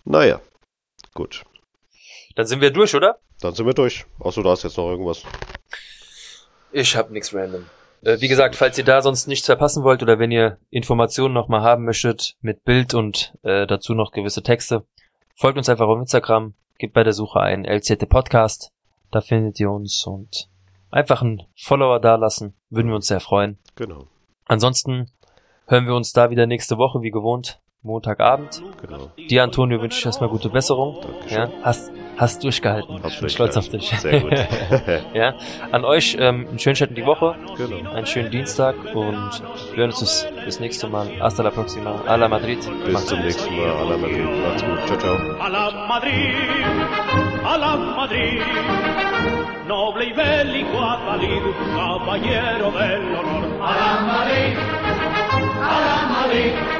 Naja, gut. Dann sind wir durch, oder? Dann sind wir durch. Außer du hast jetzt noch irgendwas. Ich hab nix random. Äh, wie gesagt, falls ihr da sonst nichts verpassen wollt oder wenn ihr Informationen nochmal haben möchtet mit Bild und äh, dazu noch gewisse Texte, folgt uns einfach auf Instagram, gebt bei der Suche ein LZT Podcast, da findet ihr uns und einfach einen Follower dalassen. Würden wir uns sehr freuen. Genau. Ansonsten hören wir uns da wieder nächste Woche, wie gewohnt, Montagabend. Genau. Dir, Antonio, wünsche ich erstmal gute Besserung. Dankeschön. Ja, hast, hast durchgehalten. Ich bin stolz auf dich. Sehr gut. ja, an euch ähm, einen schönen Start in die Woche, genau. einen schönen Dienstag und wir hören uns das, das nächste Mal. Hasta la próxima. A la Madrid. Bis Macht's zum gut. nächsten Mal. Alla Madrid. Macht's gut. Ciao, ciao. a la Madrid, a la Madrid, noble y bélico Atalid, caballero del honor. A la Madrid, a la Madrid,